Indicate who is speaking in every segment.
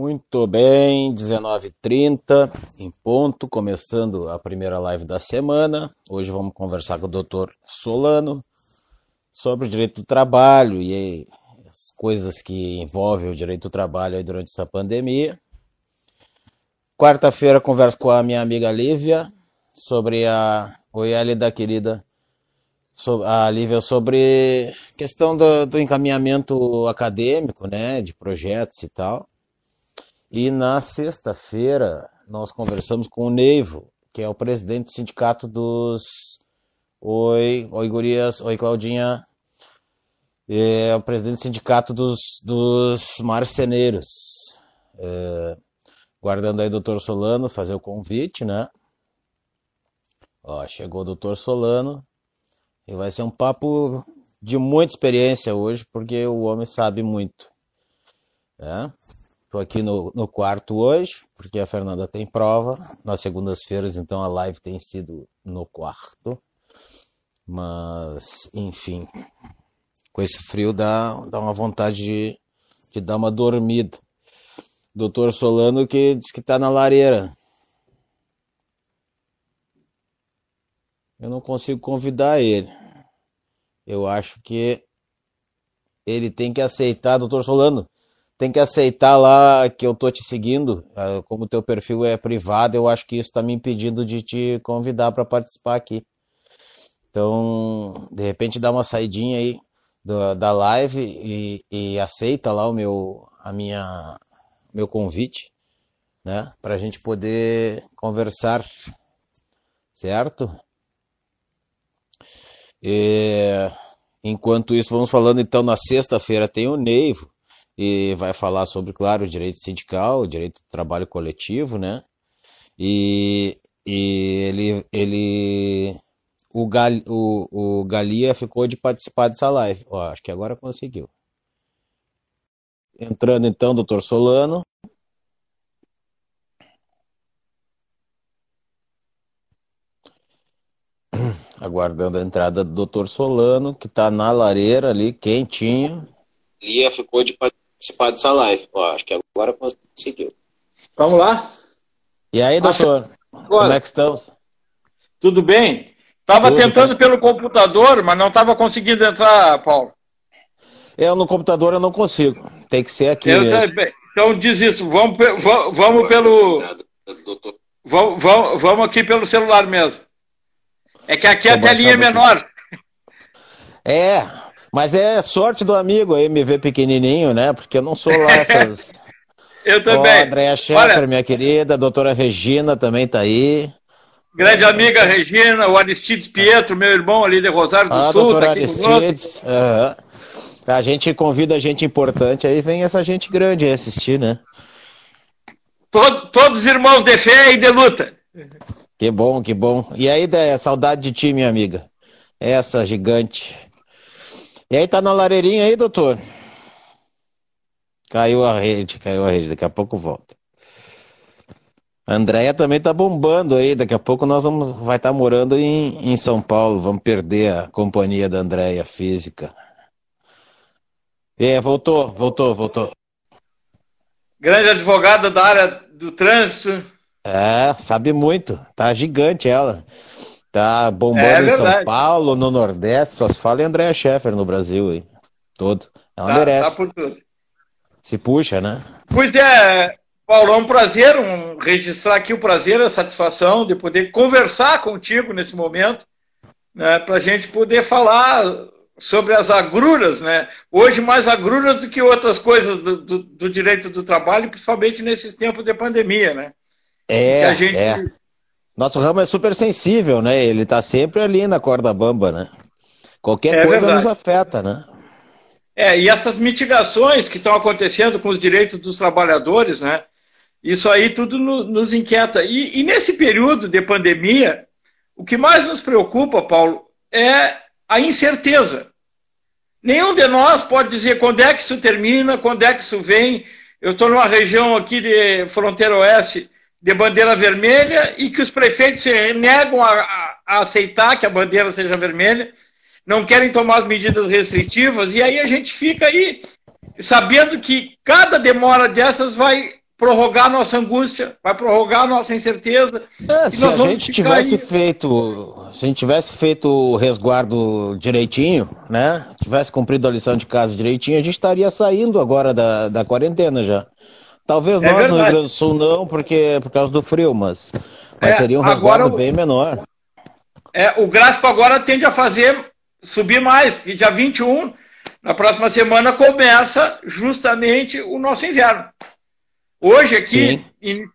Speaker 1: Muito bem, 19h30 em ponto, começando a primeira live da semana. Hoje vamos conversar com o Dr. Solano sobre o direito do trabalho e as coisas que envolvem o direito do trabalho durante essa pandemia. Quarta-feira converso com a minha amiga Lívia sobre a Oi, da querida a Lívia sobre questão do, do, encaminhamento acadêmico, né, de projetos e tal. E na sexta-feira nós conversamos com o Neivo, que é o presidente do sindicato dos Oi, oi gurias, oi Claudinha. É o presidente do sindicato dos, dos marceneiros. É, guardando aí o doutor Solano fazer o convite, né? Ó, chegou o doutor Solano. E vai ser um papo de muita experiência hoje, porque o homem sabe muito. Estou aqui no, no quarto hoje, porque a Fernanda tem prova. Nas segundas-feiras, então, a live tem sido no quarto. Mas, enfim, com esse frio dá, dá uma vontade de, de dar uma dormida. Doutor Solano que diz que está na lareira. Eu não consigo convidar ele eu acho que ele tem que aceitar, doutor Solano, tem que aceitar lá que eu tô te seguindo, ah, como teu perfil é privado, eu acho que isso está me impedindo de te convidar para participar aqui. Então, de repente dá uma saidinha aí do, da live e, e, aceita lá o meu, a minha, meu convite, né, para a gente poder conversar, certo? E, enquanto isso, vamos falando então na sexta-feira tem o Neivo e vai falar sobre, claro, o direito sindical, o direito do trabalho coletivo, né? E, e ele, ele o, Gal, o, o Galia ficou de participar dessa live. Ó, acho que agora conseguiu. Entrando então, doutor Solano. aguardando a entrada do Dr. Solano, que está na lareira ali, quentinho. Lia ficou de participar dessa live. Ó, acho que agora conseguiu.
Speaker 2: Vamos lá?
Speaker 1: E aí, doutor? Que... Como é que estamos?
Speaker 2: Tudo bem? Estava tentando bem. pelo computador, mas não estava conseguindo entrar, Paulo.
Speaker 1: Eu no computador eu não consigo. Tem que ser aqui eu, mesmo.
Speaker 2: Então desisto. Vamos, vamos, vamos pelo. Vamos, vamos, vamos aqui pelo celular mesmo. É que aqui a telinha é menor.
Speaker 1: É, mas é sorte do amigo aí me ver pequenininho, né? Porque eu não sou lá essas.
Speaker 2: eu também.
Speaker 1: Oh, Andréa Schaeffer, minha querida, a doutora Regina também tá aí.
Speaker 2: Grande amiga Regina, o Aristides Pietro, meu irmão ali de Rosário do ah, Sul.
Speaker 1: Tá Aristides, uhum. a gente convida gente importante, aí vem essa gente grande aí assistir, né?
Speaker 2: Todo, todos irmãos de fé e de luta.
Speaker 1: Que bom, que bom. E aí, ideia, saudade de ti, minha amiga. Essa gigante. E aí, tá na lareirinha aí, doutor? Caiu a rede, caiu a rede. Daqui a pouco volta. A Andréia também tá bombando aí. Daqui a pouco nós vamos, vai estar tá morando em, em São Paulo. Vamos perder a companhia da Andréia física. É, voltou, voltou, voltou.
Speaker 2: Grande advogada da área do trânsito.
Speaker 1: É, sabe muito. Tá gigante ela. Tá bombando é em São Paulo, no Nordeste, só se fala em Andréa Scheffer no Brasil aí. Todo. Ela tá, merece. Tá por tudo. Se puxa, né?
Speaker 2: Pois é, Paulo, é um prazer um, registrar aqui o prazer, a satisfação de poder conversar contigo nesse momento, né, para a gente poder falar sobre as agruras, né? Hoje mais agruras do que outras coisas do, do, do direito do trabalho, principalmente nesse tempo de pandemia, né?
Speaker 1: É, gente... é. Nosso ramo é super sensível, né? Ele tá sempre ali na corda bamba, né? Qualquer é coisa verdade. nos afeta, né?
Speaker 2: É, e essas mitigações que estão acontecendo com os direitos dos trabalhadores, né? Isso aí tudo no, nos inquieta. E, e, nesse período de pandemia, o que mais nos preocupa, Paulo, é a incerteza. Nenhum de nós pode dizer quando é que isso termina, quando é que isso vem. Eu estou numa região aqui de fronteira oeste de bandeira vermelha e que os prefeitos se negam a, a, aceitar que a bandeira seja vermelha, não querem tomar as medidas restritivas, e aí a gente fica aí sabendo que cada demora dessas vai prorrogar a nossa angústia, vai prorrogar a nossa incerteza.
Speaker 1: É, se a gente tivesse aí... feito, se a gente tivesse feito o resguardo direitinho, né? Tivesse cumprido a lição de casa direitinho, a gente estaria saindo agora da, da quarentena já. Talvez é nós verdade. no Rio Grande do Sul não, porque por causa do frio, mas, mas é, seria um resguardo agora, bem menor.
Speaker 2: É, o gráfico agora tende a fazer subir mais, porque dia 21, na próxima semana, começa justamente o nosso inverno. Hoje aqui, em,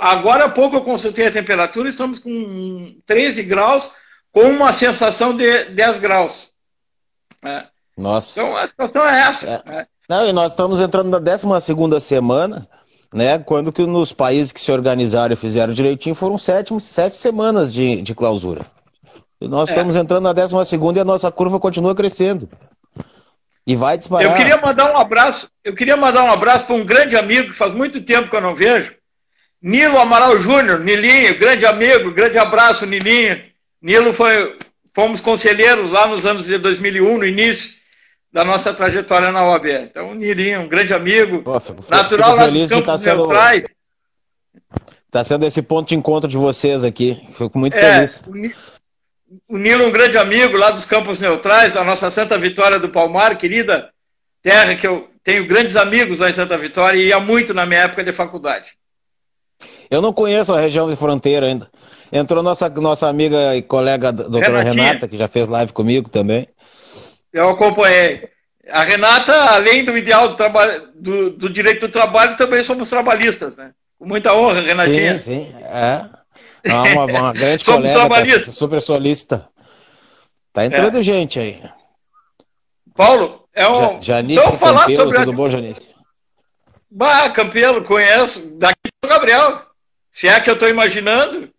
Speaker 2: agora há pouco eu consultei a temperatura, estamos com 13 graus, com uma sensação de 10 graus.
Speaker 1: É. Nossa.
Speaker 2: Então a situação é essa. É.
Speaker 1: Não, e nós estamos entrando na 12 semana, né? Quando que nos países que se organizaram e fizeram direitinho foram sete, sete semanas de, de clausura. E nós é. estamos entrando na 12 e a nossa curva continua crescendo. E vai disparar.
Speaker 2: Eu queria mandar um abraço, eu queria mandar um abraço para um grande amigo que faz muito tempo que eu não vejo, Nilo Amaral Júnior, Nilinho, grande amigo, grande abraço, Nilinho. Nilo foi, fomos conselheiros lá nos anos de 2001, no início da nossa trajetória na OAB. Então, Nilinho, um grande amigo, fico, natural lá dos Campos tá sendo, Neutrais.
Speaker 1: Está sendo esse ponto de encontro de vocês aqui. Fico muito é, feliz
Speaker 2: o Nilo, um grande amigo lá dos Campos Neutrais, da nossa Santa Vitória do Palmar, querida terra que eu tenho grandes amigos lá em Santa Vitória e ia muito na minha época de faculdade.
Speaker 1: Eu não conheço a região de fronteira ainda. Entrou nossa, nossa amiga e colega doutora Renatinha. Renata, que já fez live comigo também.
Speaker 2: Eu acompanhei. A Renata, além do ideal do, trabalho, do, do direito do trabalho, também somos trabalhistas, né? Com muita honra, Renatinha.
Speaker 1: Sim, sim. É. Uma, uma grande colega, tá super solista. Tá entrando é. gente aí.
Speaker 2: Paulo, é um. Ja,
Speaker 1: Janice então, falar Campelo, sobre... tudo bom, Janice?
Speaker 2: Bah, Campelo, conheço. Daqui do Gabriel. Se é que eu estou imaginando.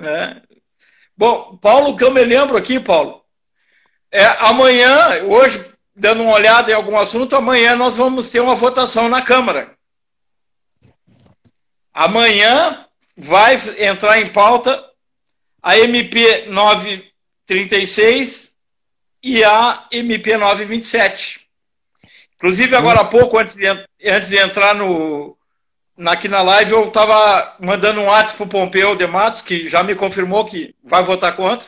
Speaker 2: É. Bom, Paulo, que eu me lembro aqui, Paulo. É, amanhã, hoje, dando uma olhada em algum assunto, amanhã nós vamos ter uma votação na Câmara. Amanhã vai entrar em pauta a MP 936 e a MP 927. Inclusive, agora há pouco, antes de, antes de entrar no, aqui na live, eu estava mandando um WhatsApp para o Pompeu de Matos, que já me confirmou que vai votar contra.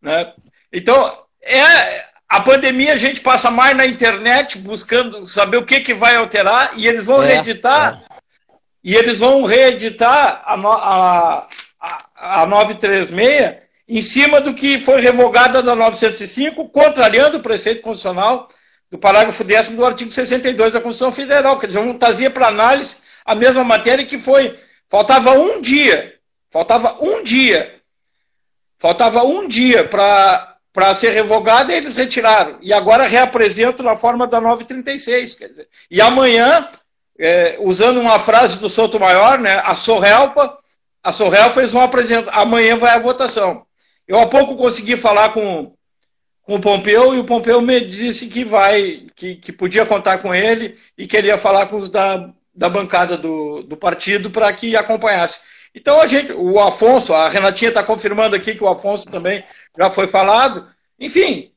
Speaker 2: Né? Então, é, a pandemia a gente passa mais na internet buscando saber o que, que vai alterar e eles vão é, reeditar é e eles vão reeditar a, a, a, a 936 em cima do que foi revogada da 905, contrariando o preceito constitucional do parágrafo 10 do artigo 62 da Constituição Federal. Quer dizer, não trazia para análise a mesma matéria que foi. Faltava um dia, faltava um dia, faltava um dia para ser revogada eles retiraram. E agora reapresentam na forma da 936. Quer dizer, e amanhã é, usando uma frase do Souto Maior, né, a Sorrelpa, a Sorrel fez uma apresentação, amanhã vai a votação. Eu há pouco consegui falar com, com o Pompeu e o Pompeu me disse que vai, que, que podia contar com ele e queria falar com os da, da bancada do, do partido para que acompanhasse. Então a gente, o Afonso, a Renatinha está confirmando aqui que o Afonso também já foi falado. Enfim,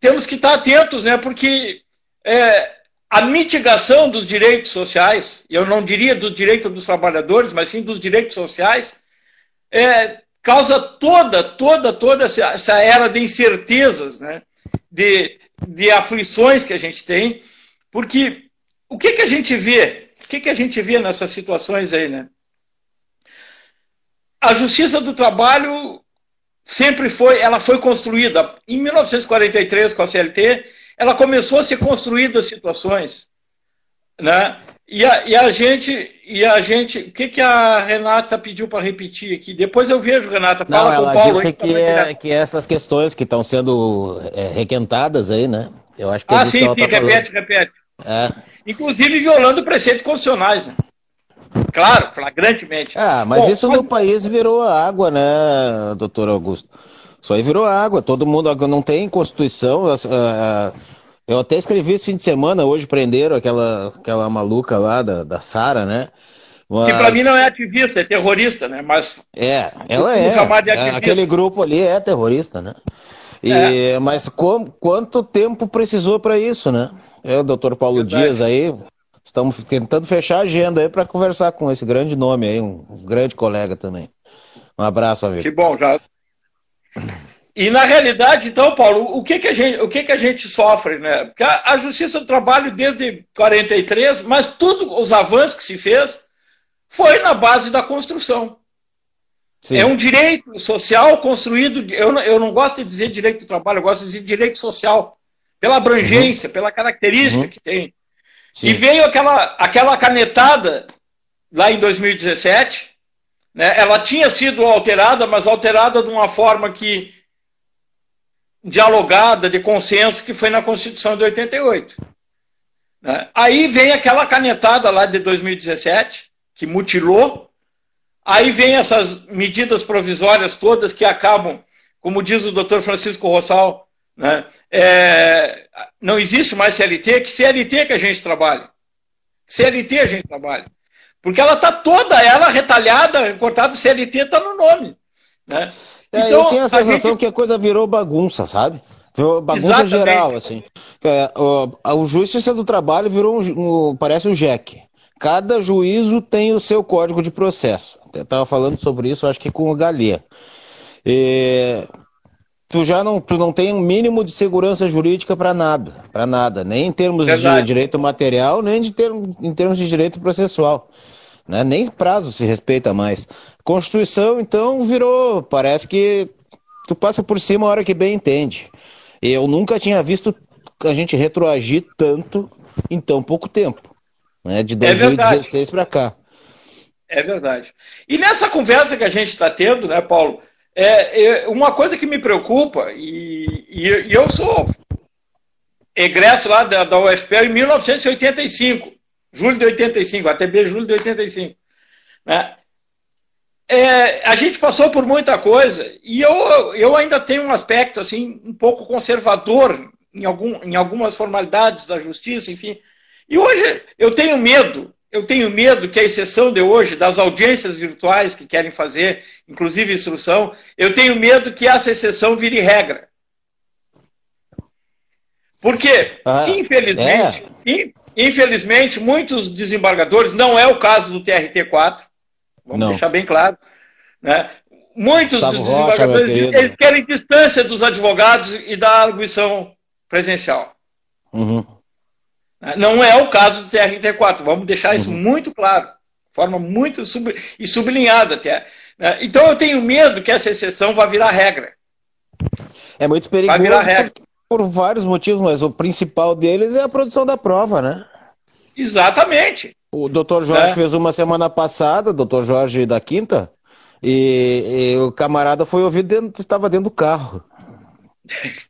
Speaker 2: temos que estar atentos, né? Porque é, a mitigação dos direitos sociais, eu não diria do direito dos trabalhadores, mas sim dos direitos sociais, é, causa toda, toda, toda essa era de incertezas, né? de, de aflições que a gente tem, porque o que, que a gente vê? O que, que a gente vê nessas situações aí, né? A justiça do trabalho sempre foi, ela foi construída em 1943 com a CLT, ela começou a ser construída situações, né? E a, e a gente, e a gente, o que, que a Renata pediu para repetir aqui? Depois eu vejo, Renata,
Speaker 1: fala Não, com o Paulo. Ela disse que, é, que essas questões que estão sendo é, requentadas aí, né?
Speaker 2: Eu acho que ah, sim, sim, tá repete, repete. É. Inclusive violando preceitos constitucionais, né? Claro, flagrantemente.
Speaker 1: Ah, mas Bom, isso no país virou água, né, doutor Augusto? Isso aí virou água, todo mundo não tem constituição. Eu até escrevi esse fim de semana, hoje prenderam aquela, aquela maluca lá da, da Sara, né?
Speaker 2: Mas... Que pra mim não é ativista, é terrorista, né? Mas.
Speaker 1: É, ela é. é aquele grupo ali é terrorista, né? E, é. Mas com, quanto tempo precisou para isso, né? É o doutor Paulo Verdade. Dias aí, Estamos tentando fechar a agenda aí para conversar com esse grande nome aí, um grande colega também. Um abraço, amigo.
Speaker 2: Que bom, já. E na realidade, então, Paulo, o que, que, a, gente, o que, que a gente sofre, né? Porque a, a Justiça do Trabalho desde 43, mas tudo os avanços que se fez foi na base da construção. Sim. É um direito social construído. Eu não, eu não gosto de dizer direito do trabalho, eu gosto de dizer direito social, pela abrangência, uhum. pela característica uhum. que tem. Sim. E veio aquela, aquela canetada lá em 2017. Né? Ela tinha sido alterada, mas alterada de uma forma que dialogada, de consenso, que foi na Constituição de 88. Né? Aí vem aquela canetada lá de 2017, que mutilou. Aí vem essas medidas provisórias todas que acabam, como diz o doutor Francisco Rossal, né? É, não existe mais CLT, que CLT que a gente trabalha. CLT a gente trabalha. Porque ela está toda ela retalhada, cortada, CLT está no nome. Né?
Speaker 1: É, então, eu tenho a sensação a gente... que a coisa virou bagunça, sabe? Virou bagunça Exatamente. geral, assim. É, o, o Justiça do Trabalho virou um, um, parece um jeque. Cada juízo tem o seu código de processo. Eu estava falando sobre isso, acho que com o Galia. E, tu já não, tu não tem um mínimo de segurança jurídica para nada, para nada, nem em termos Verdade. de direito material, nem de ter, em termos de direito processual. Né? Nem prazo se respeita mais. Constituição, então, virou. Parece que tu passa por cima a hora que bem entende. Eu nunca tinha visto a gente retroagir tanto em tão pouco tempo. Né? De 2016 é para cá.
Speaker 2: É verdade. E nessa conversa que a gente está tendo, né, Paulo? É, é, uma coisa que me preocupa, e, e, e eu sou egresso lá da, da UFPE em 1985. Julho de 85, ATB julho de 85. Né? É, a gente passou por muita coisa e eu, eu ainda tenho um aspecto assim um pouco conservador em, algum, em algumas formalidades da justiça, enfim. E hoje eu tenho medo, eu tenho medo que a exceção de hoje das audiências virtuais que querem fazer, inclusive instrução, eu tenho medo que essa exceção vire regra. Porque, ah, infelizmente, é. Infelizmente, muitos desembargadores, não é o caso do TRT4, vamos não. deixar bem claro, né? muitos Gustavo dos desembargadores Rocha, eles querem distância dos advogados e da arguição presencial. Uhum. Né? Não é o caso do TRT4, vamos deixar isso uhum. muito claro, de forma muito sub, e sublinhada até. Né? Então eu tenho medo que essa exceção vá virar regra.
Speaker 1: É muito perigoso. Regra por vários motivos, mas o principal deles é a produção da prova, né?
Speaker 2: Exatamente.
Speaker 1: O doutor Jorge é. fez uma semana passada, doutor Jorge da Quinta, e, e, o camarada foi ouvido dentro, estava dentro do carro.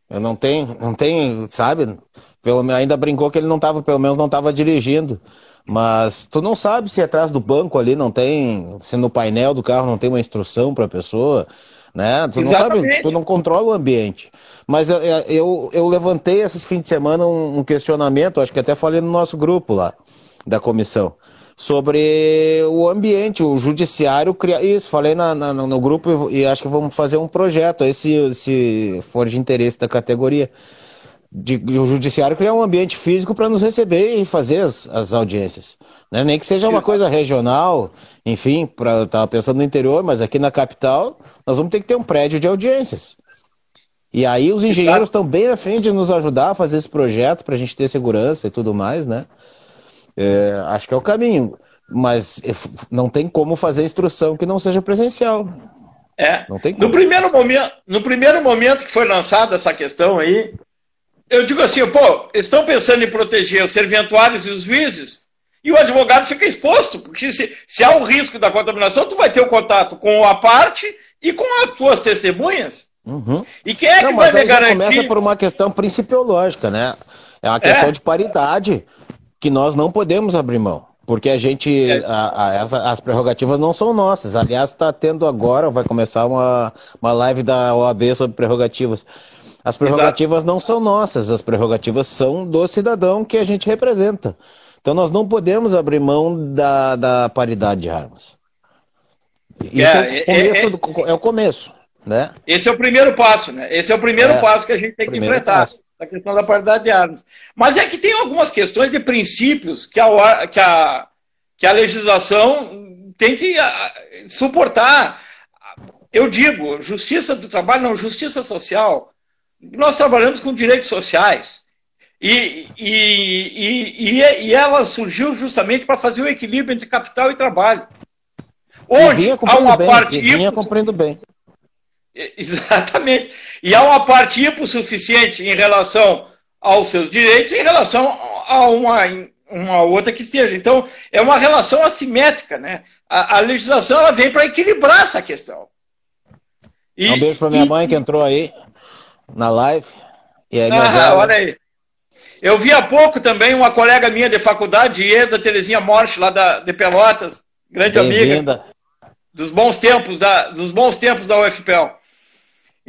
Speaker 1: Eu não tenho, não tenho, sabe? Pelo, ainda brincou que ele não estava, pelo menos não estava dirigindo. Mas tu não sabe se atrás do banco ali não tem, se no painel do carro não tem uma instrução para a pessoa, né? Tu Exatamente. não sabe, tu não controla o ambiente. Mas eu, eu, eu levantei esses fins de semana um, um questionamento, acho que até falei no nosso grupo lá, da comissão, sobre o ambiente, o judiciário criar. Isso, falei na, na, no grupo e acho que vamos fazer um projeto aí, se, for de interesse da categoria. De, de o judiciário criar um ambiente físico para nos receber e fazer as, as audiências. Né? Nem que seja uma coisa regional, enfim, pra, estava pensando no interior, mas aqui na capital nós vamos ter que ter um prédio de audiências. E aí os engenheiros estão bem afim de nos ajudar a fazer esse projeto para a gente ter segurança e tudo mais, né? É, acho que é o caminho. Mas não tem como fazer instrução que não seja presencial.
Speaker 2: É. Não tem como. No primeiro momento, no primeiro momento que foi lançada essa questão aí, eu digo assim, pô, estão pensando em proteger os serventuários e os juízes, e o advogado fica exposto, porque se, se há o risco da contaminação, tu vai ter o contato com a parte e com as tuas testemunhas.
Speaker 1: Uhum. E quem é Não, que vai me garantir? começa por uma questão principiológica, né? É uma questão é. de paridade que nós não podemos abrir mão. Porque a gente, é. a, a, essa, as prerrogativas não são nossas. Aliás, está tendo agora, vai começar uma, uma live da OAB sobre prerrogativas. As prerrogativas Exato. não são nossas, as prerrogativas são do cidadão que a gente representa. Então nós não podemos abrir mão da, da paridade de armas. Isso é, é, o, é, começo do, é o começo. Né?
Speaker 2: Esse é o primeiro passo, né? Esse é o primeiro é, passo que a gente tem que enfrentar. Passo. Da questão da paridade de armas. Mas é que tem algumas questões de princípios que a, que a, que a legislação tem que suportar. Eu digo, justiça do trabalho, não, justiça social. Nós trabalhamos com direitos sociais. E, e, e, e, ela surgiu justamente para fazer o equilíbrio entre capital e trabalho.
Speaker 1: Onde há uma bem, parte. Vinha cumprindo bem.
Speaker 2: Exatamente. E há uma parte hipossuficiente em relação aos seus direitos em relação a uma, uma outra que esteja. Então, é uma relação assimétrica. Né? A, a legislação ela vem para equilibrar essa questão.
Speaker 1: E, um beijo para minha e... mãe que entrou aí na live.
Speaker 2: E aí, ah, olha aí. Eu vi há pouco também uma colega minha de faculdade, Ieda Terezinha Morte, lá da, de Pelotas, grande amiga. Dos bons tempos da, dos bons tempos da UFPEL.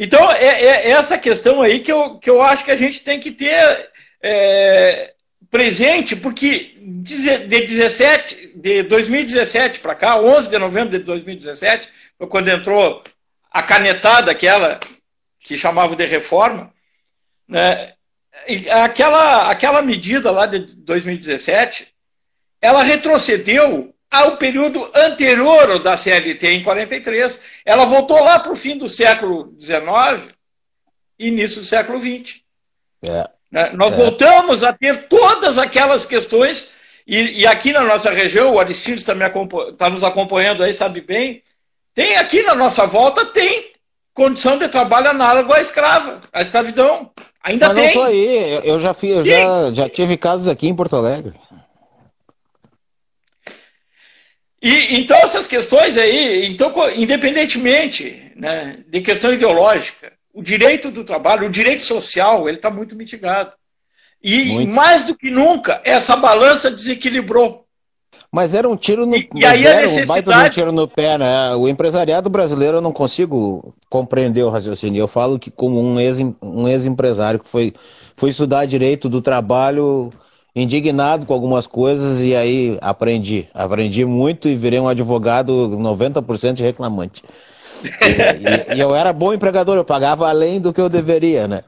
Speaker 2: Então, é, é, essa questão aí que eu, que eu acho que a gente tem que ter é, presente, porque de 17, de 2017 para cá, 11 de novembro de 2017, foi quando entrou a canetada aquela que chamavam de reforma, né, aquela, aquela medida lá de 2017, ela retrocedeu ao período anterior da CLT, em 43. Ela voltou lá para o fim do século XIX e início do século XX. É. Né? Nós é. voltamos a ter todas aquelas questões, e, e aqui na nossa região, o Aristides está tá nos acompanhando aí, sabe bem, tem aqui na nossa volta, tem condição de trabalho análogo à escrava, à escravidão. Ainda Mas tem. Não só
Speaker 1: aí, eu já, fui, eu já, já tive casos aqui em Porto Alegre.
Speaker 2: E, então, essas questões aí, então, independentemente né, de questão ideológica, o direito do trabalho, o direito social, ele está muito mitigado. E muito. mais do que nunca, essa balança desequilibrou.
Speaker 1: Mas era um tiro no, e, e aí era necessidade... um baita de um tiro no pé, né? O empresariado brasileiro eu não consigo compreender o raciocínio. Eu falo que como um ex-empresário um ex que foi, foi estudar direito do trabalho indignado com algumas coisas e aí aprendi. Aprendi muito e virei um advogado 90% reclamante. E, e, e, eu era bom empregador, eu pagava além do que eu deveria, né?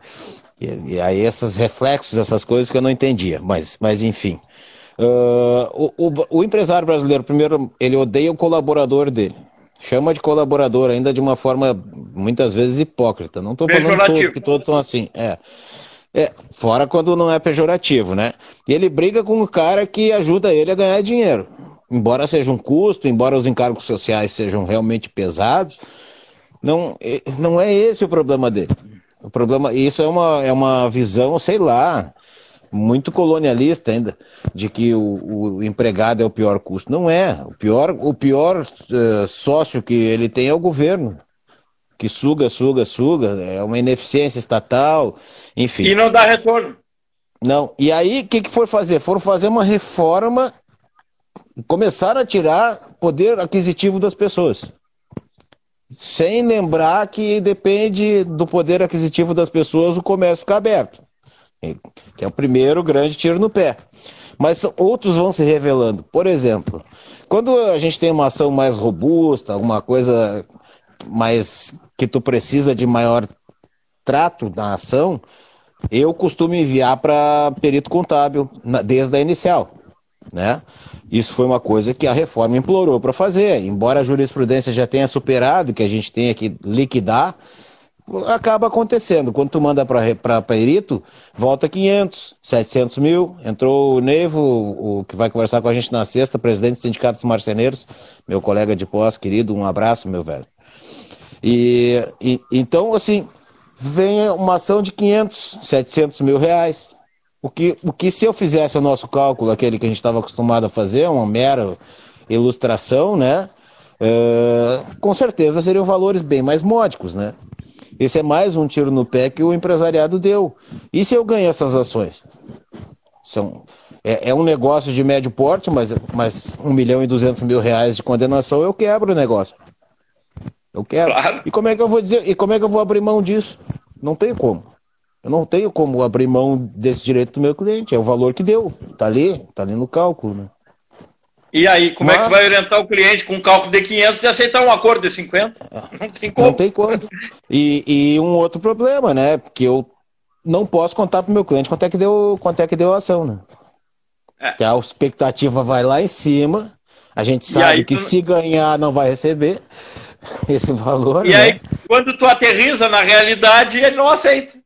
Speaker 1: E, e aí esses reflexos, essas coisas que eu não entendia, mas, mas enfim. Uh, o, o, o, empresário brasileiro, primeiro, ele odeia o colaborador dele. Chama de colaborador ainda de uma forma, muitas vezes, hipócrita. Não estou falando todo, que todos são assim. É. É, fora quando não é pejorativo, né? E ele briga com o cara que ajuda ele a ganhar dinheiro. Embora seja um custo, embora os encargos sociais sejam realmente pesados, não, não é esse o problema dele. O problema, isso é uma, é uma visão, sei lá, muito colonialista ainda, de que o, o empregado é o pior custo. Não é. O pior, o pior uh, sócio que ele tem é o governo que suga, suga, suga, é uma ineficiência estatal, enfim.
Speaker 2: E não dá retorno.
Speaker 1: Não. E aí, o que, que foram fazer? Foram fazer uma reforma começaram a tirar poder aquisitivo das pessoas. Sem lembrar que depende do poder aquisitivo das pessoas o comércio ficar aberto. Que é o primeiro grande tiro no pé. Mas outros vão se revelando. Por exemplo, quando a gente tem uma ação mais robusta, alguma coisa mais que tu precisa de maior trato na ação, eu costumo enviar para perito contábil na, desde a inicial, né? Isso foi uma coisa que a reforma implorou para fazer, embora a jurisprudência já tenha superado, que a gente tenha que liquidar, acaba acontecendo. Quando tu manda para perito, volta 500, 700 mil. Entrou o Nevo, o, que vai conversar com a gente na sexta, presidente do Sindicato dos Marceneiros, meu colega de pós, querido, um abraço, meu velho. E, e, então, assim, vem uma ação de 500, 700 mil reais. O que, o que se eu fizesse o nosso cálculo, aquele que a gente estava acostumado a fazer, uma mera ilustração, né? É, com certeza seriam valores bem mais módicos, né? Esse é mais um tiro no pé que o empresariado deu. E se eu ganhar essas ações? São, é, é, um negócio de médio porte, mas, mas 1 milhão e 200 mil reais de condenação, eu quebro o negócio. Eu quero. Claro. E como é que eu vou dizer? E como é que eu vou abrir mão disso? Não tenho como. Eu não tenho como abrir mão desse direito do meu cliente. É o valor que deu. Tá ali, tá ali no cálculo, né?
Speaker 2: E aí, como Mas... é que tu vai orientar o cliente com um cálculo de 500 e aceitar um acordo de 50?
Speaker 1: Não tem como. Não tem como. E, e um outro problema, né? Porque eu não posso contar para o meu cliente quanto é que deu, quanto é que deu a ação, né? É. Que a expectativa vai lá em cima, a gente sabe aí, que tu... se ganhar não vai receber esse valor.
Speaker 2: E
Speaker 1: né?
Speaker 2: aí, quando tu aterriza na realidade, ele não aceita.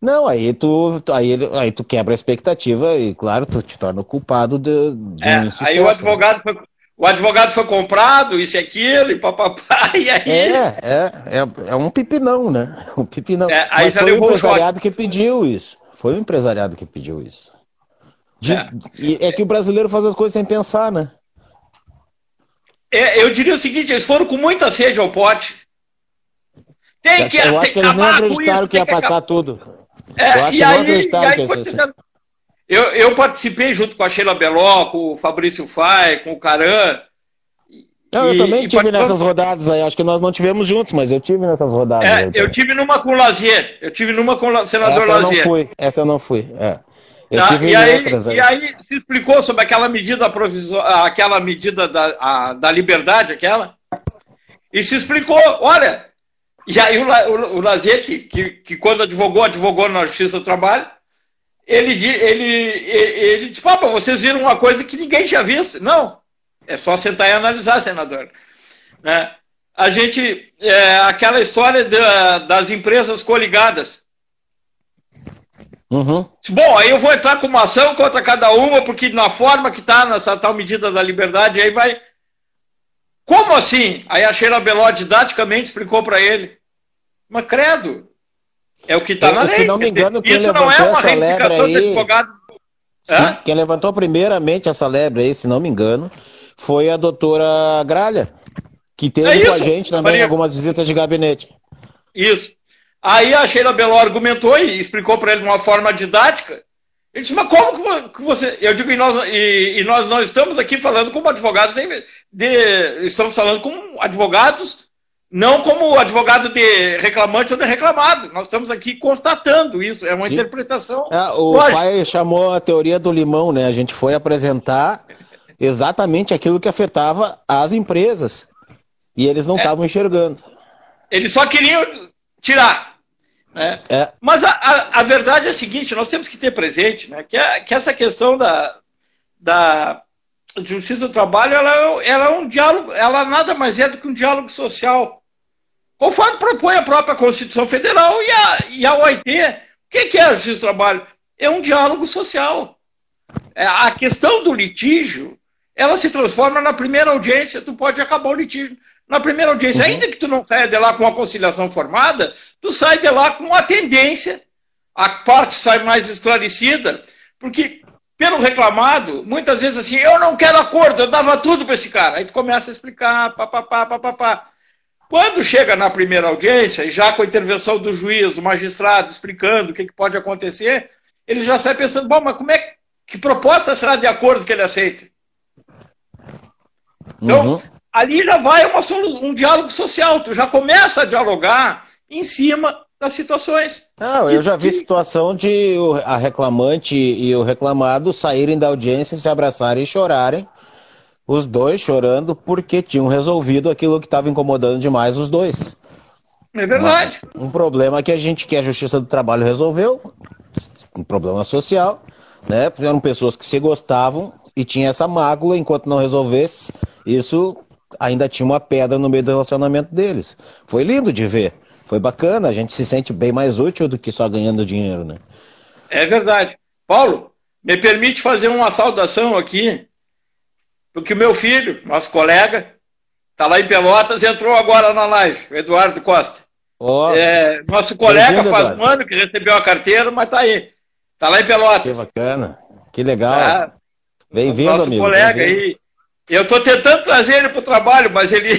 Speaker 1: Não, aí tu, aí, aí tu quebra a expectativa e, claro, tu te torna o culpado de, de
Speaker 2: é, um insucesso, Aí o advogado, né? foi, o advogado foi comprado, isso e aquilo, e papapá, e aí...
Speaker 1: É, é, é, é um pipinão, né? Um pipinão. É, aí Mas foi o empresariado que pediu isso. Foi o empresariado que pediu isso. De, é. É que o brasileiro faz as coisas sem pensar, né?
Speaker 2: É, eu diria o seguinte, eles foram com muita sede ao pote.
Speaker 1: Tem que, eu acho que eles nem acreditaram que ia passar tudo.
Speaker 2: É, e aí, e aí eu, eu participei junto com a Sheila Beló, com o Fabrício Fai, com o Caran.
Speaker 1: Não, eu também tive nessas rodadas aí, acho que nós não tivemos juntos, mas eu tive nessas rodadas.
Speaker 2: É, eu tive numa com o Lazier, eu tive numa com o senador
Speaker 1: essa
Speaker 2: Lazier.
Speaker 1: Eu não fui, essa eu não fui, é.
Speaker 2: Eu tá, tive e, aí, outras aí. e aí se explicou sobre aquela medida provisória, aquela medida da, a, da liberdade, aquela, e se explicou, olha, e aí o, o, o Lazier, que, que, que, quando advogou, advogou na Justiça do Trabalho, ele, ele, ele, ele disse, Papa, vocês viram uma coisa que ninguém tinha visto. Não, é só sentar e analisar, senador. Né? A gente, é, aquela história da, das empresas coligadas.
Speaker 1: Uhum.
Speaker 2: Bom, aí eu vou entrar com uma ação contra cada uma, porque na forma que está nessa tal medida da liberdade, aí vai, como assim? Aí a Sheila Beló didaticamente explicou para ele. Mas credo, é o que está na lei.
Speaker 1: Se não me engano, quem Isso levantou é essa lebre aí... Sim, quem levantou primeiramente essa lebre aí, se não me engano, foi a doutora Gralha, que teve é com a gente também Maria. algumas visitas de gabinete.
Speaker 2: Isso. Aí a Sheila Beló argumentou e explicou para ele de uma forma didática ele disse, mas como que você. Eu digo, e nós, e, e nós não estamos aqui falando como advogados, de, estamos falando como advogados, não como advogado de reclamante ou de reclamado. Nós estamos aqui constatando isso, é uma Sim. interpretação.
Speaker 1: É, o lógica. pai chamou a teoria do limão, né? A gente foi apresentar exatamente aquilo que afetava as empresas. E eles não estavam é. enxergando.
Speaker 2: Eles só queriam tirar. Né? É. Mas a, a, a, verdade é a seguinte: nós temos que ter presente né, que, a, que essa questão da, da justiça do trabalho ela, ela é um diálogo, ela nada mais é do que um diálogo social. Conforme propõe a própria Constituição Federal e a, e a OIT. O que é a justiça do trabalho? É um diálogo social. É, a questão do litígio ela se transforma na primeira audiência, tu pode acabar o litígio na primeira audiência. Uhum. Ainda que tu não saia de lá com uma conciliação formada, tu sai de lá com uma tendência, a parte sai mais esclarecida, porque pelo reclamado, muitas vezes assim, eu não quero acordo, eu dava tudo para esse cara. Aí tu começa a explicar, papapá, papapá. Quando chega na primeira audiência, já com a intervenção do juiz, do magistrado, explicando o que, que pode acontecer, ele já sai pensando, bom, mas como é que proposta será de acordo que ele aceita? Então, uhum. Ali já vai uma, um diálogo social, tu já começa a dialogar em cima das situações.
Speaker 1: Não, eu já vi situação de a reclamante e o reclamado saírem da audiência, se abraçarem e chorarem, os dois chorando porque tinham resolvido aquilo que estava incomodando demais os dois.
Speaker 2: É verdade.
Speaker 1: um problema que a gente, que a Justiça do Trabalho resolveu, um problema social, né? Eram pessoas que se gostavam e tinha essa mácula, enquanto não resolvesse, isso ainda tinha uma pedra no meio do relacionamento deles. Foi lindo de ver. Foi bacana, a gente se sente bem mais útil do que só ganhando dinheiro, né?
Speaker 2: É verdade. Paulo, me permite fazer uma saudação aqui, porque o meu filho, nosso colega, está lá em Pelotas, entrou agora na live, o Eduardo Costa. Oh, é, nosso colega faz um ano que recebeu a carteira, mas está aí. Está lá em Pelotas.
Speaker 1: Que bacana, que legal. Ah, Bem-vindo,
Speaker 2: nosso
Speaker 1: amigo.
Speaker 2: colega aí. Eu estou tentando trazer ele para o trabalho, mas ele.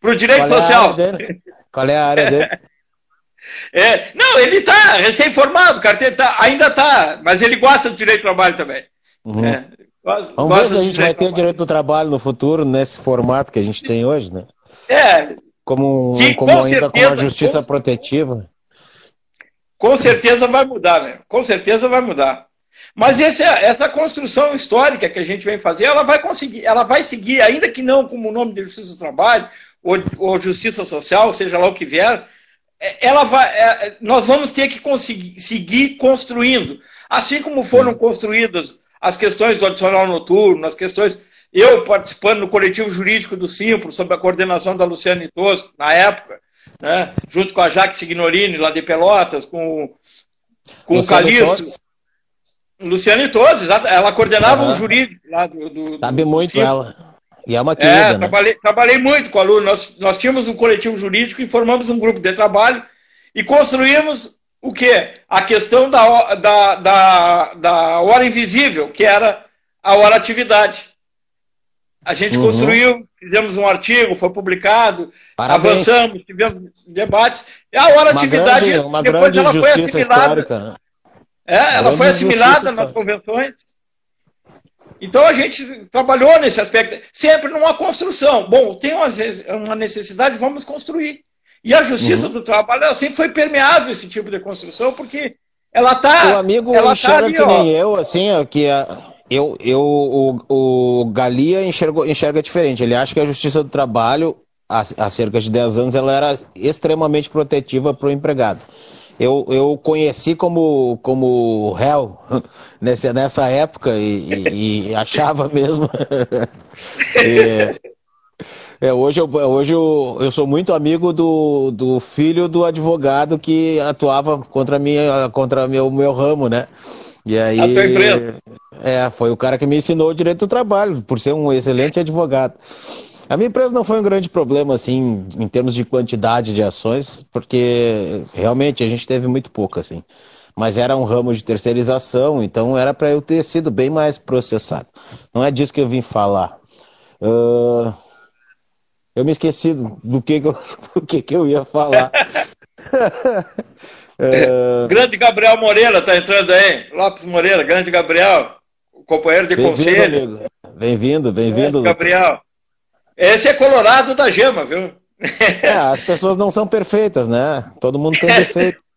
Speaker 2: para o direito
Speaker 1: Qual
Speaker 2: é social.
Speaker 1: Qual é a área dele?
Speaker 2: É, não, ele está recém-formado, carteira tá, ainda está, mas ele gosta do direito do trabalho também.
Speaker 1: Uhum. É, gosta, Vamos gosta ver se a gente vai ter direito do trabalho no futuro, nesse formato que a gente tem hoje, né?
Speaker 2: É.
Speaker 1: Como, que, como com ainda certeza, com a justiça com, protetiva.
Speaker 2: Com certeza vai mudar, né? Com certeza vai mudar. Mas esse, essa construção histórica que a gente vem fazer, ela vai conseguir, ela vai seguir, ainda que não como o nome de Justiça do Trabalho ou, ou Justiça Social, seja lá o que vier, é, ela vai, é, nós vamos ter que conseguir, seguir construindo. Assim como foram construídas as questões do adicional noturno, as questões. Eu participando no coletivo jurídico do Simpro, sob a coordenação da Luciane Tosco, na época, né, junto com a Jaque Signorini, lá de Pelotas, com, com o Calixto. Luciane Tosi, ela coordenava uhum. o jurídico lá do. do
Speaker 1: Sabe
Speaker 2: do
Speaker 1: muito ela. E é uma
Speaker 2: querida, é, né? trabalhei, trabalhei muito com aluno. Nós, nós tínhamos um coletivo jurídico e formamos um grupo de trabalho e construímos o quê? A questão da, da, da, da hora invisível, que era a hora atividade. A gente uhum. construiu, fizemos um artigo, foi publicado, Parabéns. avançamos, tivemos debates. E a hora uma atividade,
Speaker 1: grande, uma depois grande ela foi assimilada. Né?
Speaker 2: É, ela foi assimilada nas convenções. Então a gente trabalhou nesse aspecto, sempre numa construção. Bom, tem uma necessidade, vamos construir. E a justiça uhum. do trabalho ela sempre foi permeável esse tipo de construção, porque ela está.
Speaker 1: O amigo ela enxerga tá ali, que ó, nem eu, assim, que a, eu, eu, o, o Galia enxergou, enxerga diferente. Ele acha que a justiça do trabalho, há, há cerca de 10 anos, ela era extremamente protetiva para o empregado eu, eu conheci como, como réu nessa, nessa época e, e, e achava mesmo. é, é, hoje eu, hoje eu, eu sou muito amigo do, do filho do advogado que atuava contra, minha, contra meu, meu ramo, né? E aí. É, foi o cara que me ensinou o direito do trabalho, por ser um excelente advogado. A minha empresa não foi um grande problema, assim, em termos de quantidade de ações, porque realmente a gente teve muito pouco, assim. Mas era um ramo de terceirização, então era para eu ter sido bem mais processado. Não é disso que eu vim falar. Uh, eu me esqueci do que, que, eu, do que, que eu ia falar.
Speaker 2: uh, grande Gabriel Moreira está entrando aí. Lopes Moreira, grande Gabriel, companheiro de bem conselho.
Speaker 1: Bem-vindo, bem-vindo.
Speaker 2: Gabriel. Esse é colorado da gema, viu?
Speaker 1: É, as pessoas não são perfeitas, né? Todo mundo tem defeito.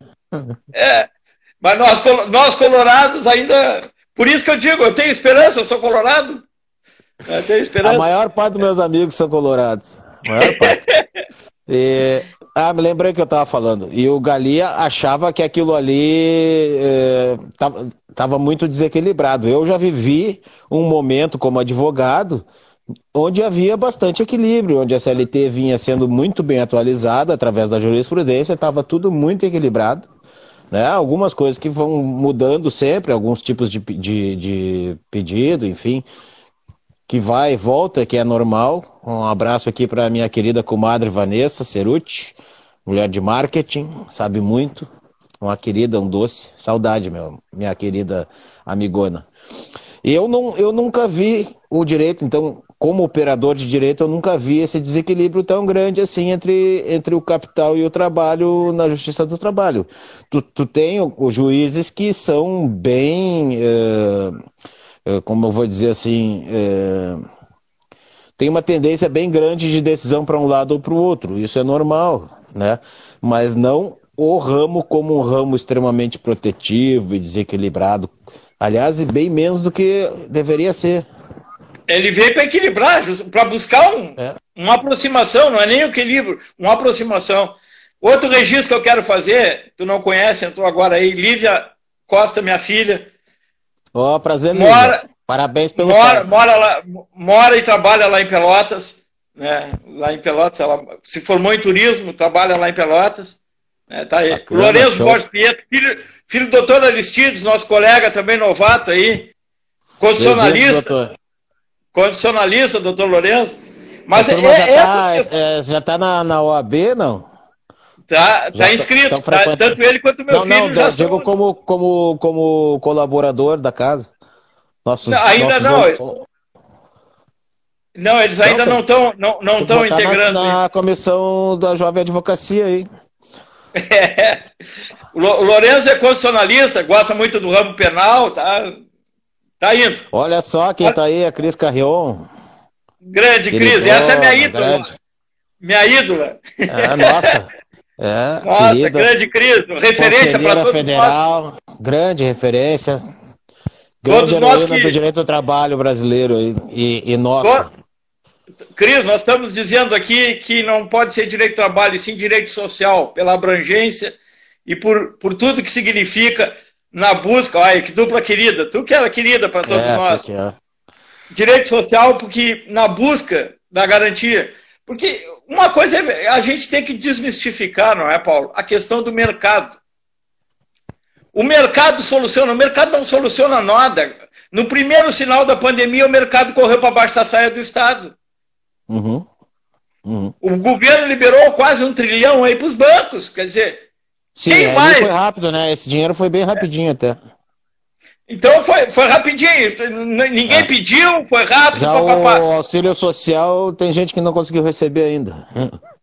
Speaker 2: É, mas nós, nós colorados ainda. Por isso que eu digo, eu tenho esperança, eu sou colorado.
Speaker 1: Eu tenho esperança. A maior parte dos meus amigos são colorados. A maior parte. E, ah, me lembrei que eu estava falando. E o Galia achava que aquilo ali estava é, muito desequilibrado. Eu já vivi um momento como advogado onde havia bastante equilíbrio, onde a CLT vinha sendo muito bem atualizada através da jurisprudência, estava tudo muito equilibrado. Né? Algumas coisas que vão mudando sempre, alguns tipos de, de, de pedido, enfim, que vai e volta, que é normal. Um abraço aqui para minha querida comadre Vanessa Ceruti, mulher de marketing, sabe muito. Uma querida, um doce. Saudade, meu, minha querida amigona. Eu, não, eu nunca vi o direito, então, como operador de direito, eu nunca vi esse desequilíbrio tão grande assim entre, entre o capital e o trabalho na justiça do trabalho. Tu, tu tem os juízes que são bem, é, como eu vou dizer assim, é, tem uma tendência bem grande de decisão para um lado ou para o outro. Isso é normal, né? Mas não o ramo como um ramo extremamente protetivo e desequilibrado. Aliás, bem menos do que deveria ser.
Speaker 2: Ele veio para equilibrar, para buscar um, é. uma aproximação, não é nem o equilíbrio, uma aproximação. Outro registro que eu quero fazer, tu não conhece, entrou agora aí, Lívia Costa, minha filha.
Speaker 1: Ó, oh, prazer, mora, Parabéns pelo
Speaker 2: mora, mora, lá, mora e trabalha lá em Pelotas, né? Lá em Pelotas, ela se formou em turismo, trabalha lá em Pelotas. Né? Tá aí. Bacana, Lourenço Borges Pietro, filho, filho do doutor Aristides, nosso colega também novato aí, constitucionalista condicionalista, doutor Lourenço.
Speaker 1: Mas é, já está é, já tá na, na OAB, não?
Speaker 2: Tá, tá inscrito, tá, tanto ele quanto meu
Speaker 1: não, filho não, já digo estão... como, como, como colaborador da casa. Nossos,
Speaker 2: não, ainda nossos não. Não, eles ainda não estão não, não, não tão integrando.
Speaker 1: Na, na comissão da Jovem Advocacia aí.
Speaker 2: É. O Lourenço é constitucionalista, gosta muito do ramo penal, tá? Tá indo.
Speaker 1: Olha só quem tá aí, a Cris Carrion.
Speaker 2: Grande, Cris. Essa é minha ídola. Grande. Minha ídola.
Speaker 1: É, nossa. É,
Speaker 2: nossa, querida, grande Cris. Referência para todos
Speaker 1: federal, nós. Grande referência. Grande todos nós que... do direito do trabalho brasileiro e, e, nosso.
Speaker 2: Cris, nós estamos dizendo aqui que não pode ser direito de trabalho, e sim direito social, pela abrangência e por, por tudo que significa na busca. Olha, que dupla querida, tu que era querida para todos é, nós. É. Direito social, porque na busca da garantia. Porque uma coisa é, a gente tem que desmistificar, não é, Paulo? A questão do mercado. O mercado soluciona, o mercado não soluciona nada. No primeiro sinal da pandemia, o mercado correu para baixo da saia do Estado. Uhum. Uhum. O governo liberou quase um trilhão aí para os bancos. Quer dizer,
Speaker 1: Sim, quem mais? foi rápido, né? Esse dinheiro foi bem rapidinho até.
Speaker 2: Então foi, foi rapidinho. Ninguém é. pediu, foi rápido.
Speaker 1: Já o auxílio social tem gente que não conseguiu receber ainda.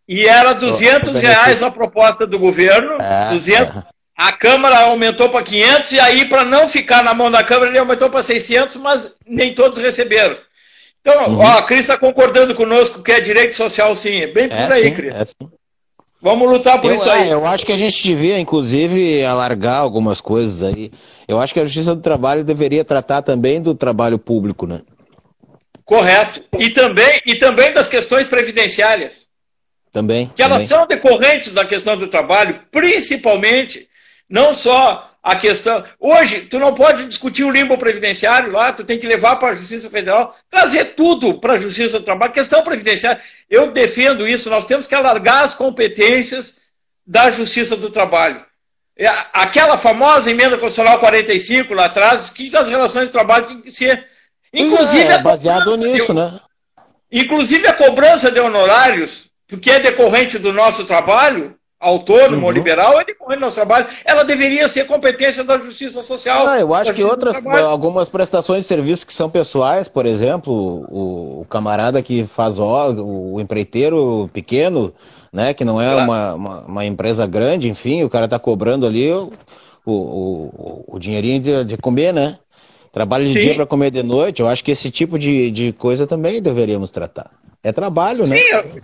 Speaker 2: E era 200 reais na proposta do governo. É, 200, é. A Câmara aumentou para 500 e aí, para não ficar na mão da Câmara, ele aumentou para 600, mas nem todos receberam. Então, uhum. ó, a Cris está concordando conosco que é direito social, sim. É bem por é, aí, Cris. É, Vamos lutar por
Speaker 1: eu,
Speaker 2: isso aí.
Speaker 1: É, eu acho que a gente devia, inclusive, alargar algumas coisas aí. Eu acho que a Justiça do Trabalho deveria tratar também do trabalho público, né?
Speaker 2: Correto. E também, e também das questões previdenciárias.
Speaker 1: Também.
Speaker 2: Que
Speaker 1: também.
Speaker 2: elas são decorrentes da questão do trabalho, principalmente não só a questão. Hoje, tu não pode discutir o limbo previdenciário lá, tu tem que levar para a Justiça Federal, trazer tudo para a Justiça do Trabalho. Questão previdenciária, eu defendo isso, nós temos que alargar as competências da Justiça do Trabalho. É, aquela famosa emenda constitucional 45 lá atrás diz que as relações de trabalho têm que ser. Inclusive. É,
Speaker 1: baseado nisso, de, né?
Speaker 2: Inclusive a cobrança de honorários, porque é decorrente do nosso trabalho, autônomo uhum. ou liberal, ele corre nosso trabalho. Ela deveria ser competência da justiça social.
Speaker 1: Ah, eu acho que outras, algumas prestações de serviço que são pessoais, por exemplo, o, o camarada que faz o, o empreiteiro pequeno, né, que não é claro. uma, uma, uma, empresa grande, enfim, o cara está cobrando ali o, o, o dinheirinho de, de comer, né? Trabalho de Sim. dia para comer de noite, eu acho que esse tipo de, de coisa também deveríamos tratar. É trabalho, né?
Speaker 2: Sim,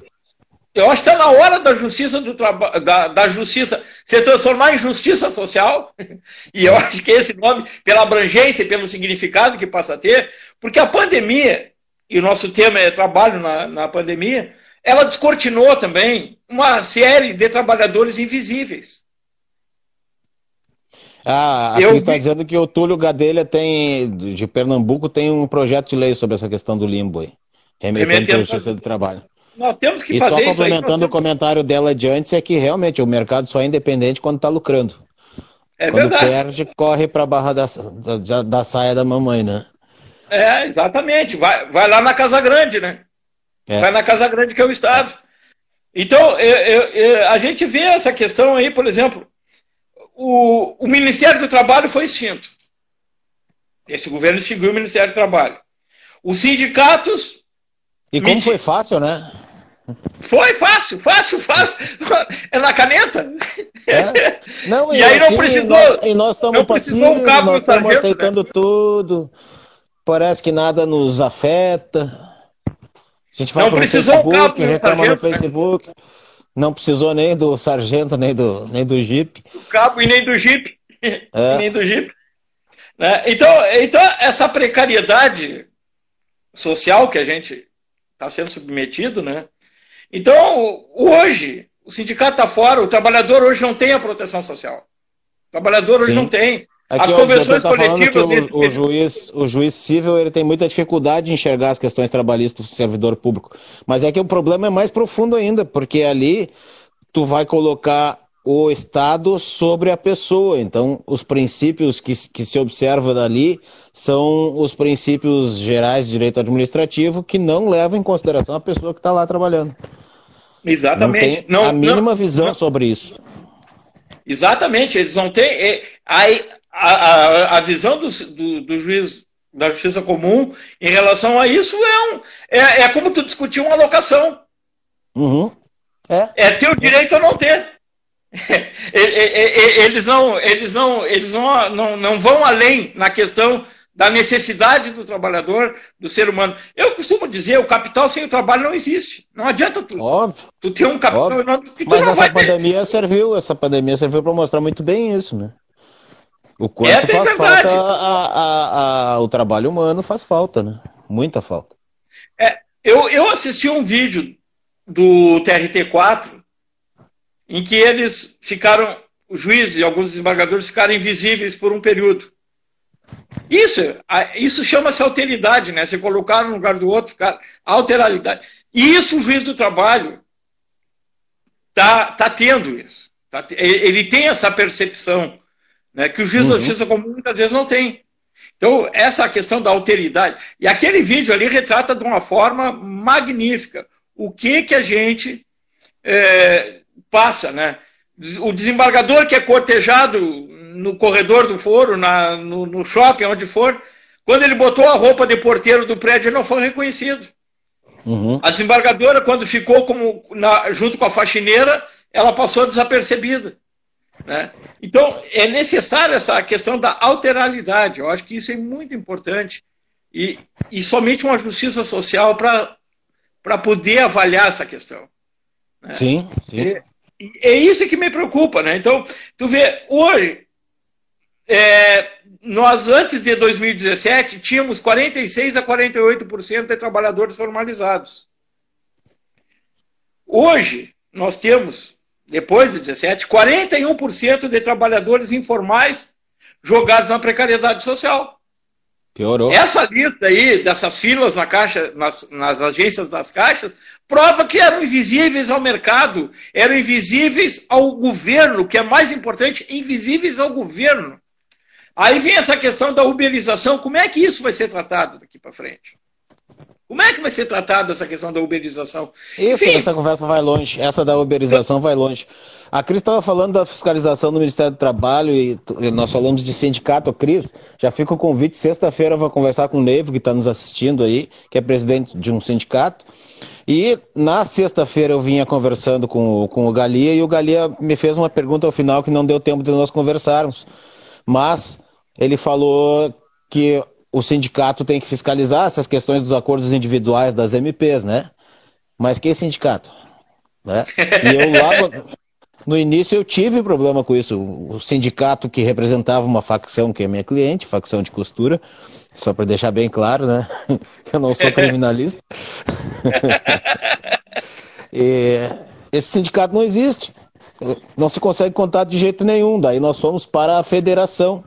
Speaker 2: eu eu acho que está na hora da justiça do trabalho, da, da, justiça se transformar em justiça social, e eu acho que esse nome, pela abrangência e pelo significado que passa a ter, porque a pandemia, e o nosso tema é trabalho na, na pandemia, ela descortinou também uma série de trabalhadores invisíveis.
Speaker 1: Ah, aqui está dizendo que o Túlio Gadelha tem, de Pernambuco, tem um projeto de lei sobre essa questão do limbo aí, remetendo à Justiça do Trabalho.
Speaker 2: Nós temos que e fazer
Speaker 1: isso. Só complementando o comentário dela de antes, é que realmente o mercado só é independente quando está lucrando. É quando verdade. perde, corre para a barra da, da, da, saia da mamãe, né?
Speaker 2: É, exatamente. Vai, vai lá na Casa Grande, né? É. Vai na Casa Grande, que é o Estado. Então, eu, eu, eu, a gente vê essa questão aí, por exemplo, o, o Ministério do Trabalho foi extinto. Esse governo extinguiu o Ministério do Trabalho. Os sindicatos.
Speaker 1: E como foi fácil, né?
Speaker 2: Foi fácil, fácil, fácil. É na caneta.
Speaker 1: É. Não, e, e aí assim, não precisou. Nós, e nós estamos passivos, um nós estamos né? aceitando né? tudo. Parece que nada nos afeta. A gente vai não no Facebook, um reclama no Facebook. Né? Não precisou nem do sargento, nem do, nem do Jeep.
Speaker 2: Do cabo e nem do Jeep. É. nem do Jeep. Né? Então, então, essa precariedade social que a gente está sendo submetido, né? Então, hoje, o sindicato está fora, o trabalhador hoje não tem a proteção social. O trabalhador hoje Sim. não tem.
Speaker 1: Aqui, as convenções tá coletivas. O, o, juiz, o juiz civil ele tem muita dificuldade de enxergar as questões trabalhistas do servidor público. Mas é que o problema é mais profundo ainda, porque ali tu vai colocar o Estado sobre a pessoa. Então, os princípios que, que se observa dali são os princípios gerais de direito administrativo que não levam em consideração a pessoa que está lá trabalhando.
Speaker 2: Exatamente.
Speaker 1: Não tem não, a mínima não, visão não. sobre isso.
Speaker 2: Exatamente, eles não têm. É, a, a, a visão do, do, do, juiz da justiça comum em relação a isso é, um, é, é como tu discutir uma alocação.
Speaker 1: Uhum.
Speaker 2: É. é ter o direito ou não ter. Eles não, eles não, eles não, não, não vão além na questão da necessidade do trabalhador, do ser humano. Eu costumo dizer, o capital sem o trabalho não existe. Não adianta tu,
Speaker 1: Óbvio.
Speaker 2: tu ter um capital
Speaker 1: Óbvio. enorme. Mas essa pandemia ter. serviu, essa pandemia serviu para mostrar muito bem isso, né? O quanto é, faz verdade. falta a, a, a, o trabalho humano faz falta, né? Muita falta.
Speaker 2: É, eu, eu assisti um vídeo do TRT4 em que eles ficaram, os juízes e alguns desembargadores ficaram invisíveis por um período. Isso, isso chama-se alteridade, né? Você colocar um no lugar do outro, ficar alteralidade. E isso o juiz do trabalho tá, tá tendo isso. Tá, ele tem essa percepção, né? Que o juiz uhum. da justiça comum muitas vezes não tem. Então, essa questão da alteridade. E aquele vídeo ali retrata de uma forma magnífica o que, que a gente é, passa, né? O desembargador que é cortejado no corredor do foro, na, no, no, shopping, onde for, quando ele botou a roupa de porteiro do prédio, ele não foi reconhecido. Uhum. A desembargadora, quando ficou como na, junto com a faxineira, ela passou desapercebida. Né? Então, é necessária essa questão da alteralidade. Eu acho que isso é muito importante. E, e somente uma justiça social para poder avaliar essa questão.
Speaker 1: Né? Sim, sim.
Speaker 2: É, isso que me preocupa. Né? Então, tu vê, hoje, é, nós antes de 2017 tínhamos 46 a 48% de trabalhadores formalizados. Hoje, nós temos depois de 17, 41% de trabalhadores informais jogados na precariedade social.
Speaker 1: Piorou.
Speaker 2: Essa lista aí, dessas filas na caixa, nas, nas agências das caixas, prova que eram invisíveis ao mercado, eram invisíveis ao governo, que é mais importante, invisíveis ao governo. Aí vem essa questão da uberização, como é que isso vai ser tratado daqui para frente? Como é que vai ser tratado essa questão da uberização?
Speaker 1: Isso, Enfim, essa conversa vai longe. Essa da uberização vai longe. A Cris estava falando da fiscalização do Ministério do Trabalho e nós falamos de sindicato. Cris, já fica o convite. Sexta-feira eu vou conversar com o Neivo, que está nos assistindo aí, que é presidente de um sindicato. E na sexta-feira eu vinha conversando com, com o Galia e o Galia me fez uma pergunta ao final que não deu tempo de nós conversarmos. Mas ele falou que o sindicato tem que fiscalizar essas questões dos acordos individuais das MPs, né? Mas que sindicato? Né? E eu lá, no início eu tive problema com isso. O sindicato que representava uma facção que é minha cliente, facção de costura, só para deixar bem claro, né? Eu não sou criminalista. e esse sindicato não existe. Não se consegue contar de jeito nenhum. Daí nós fomos para a federação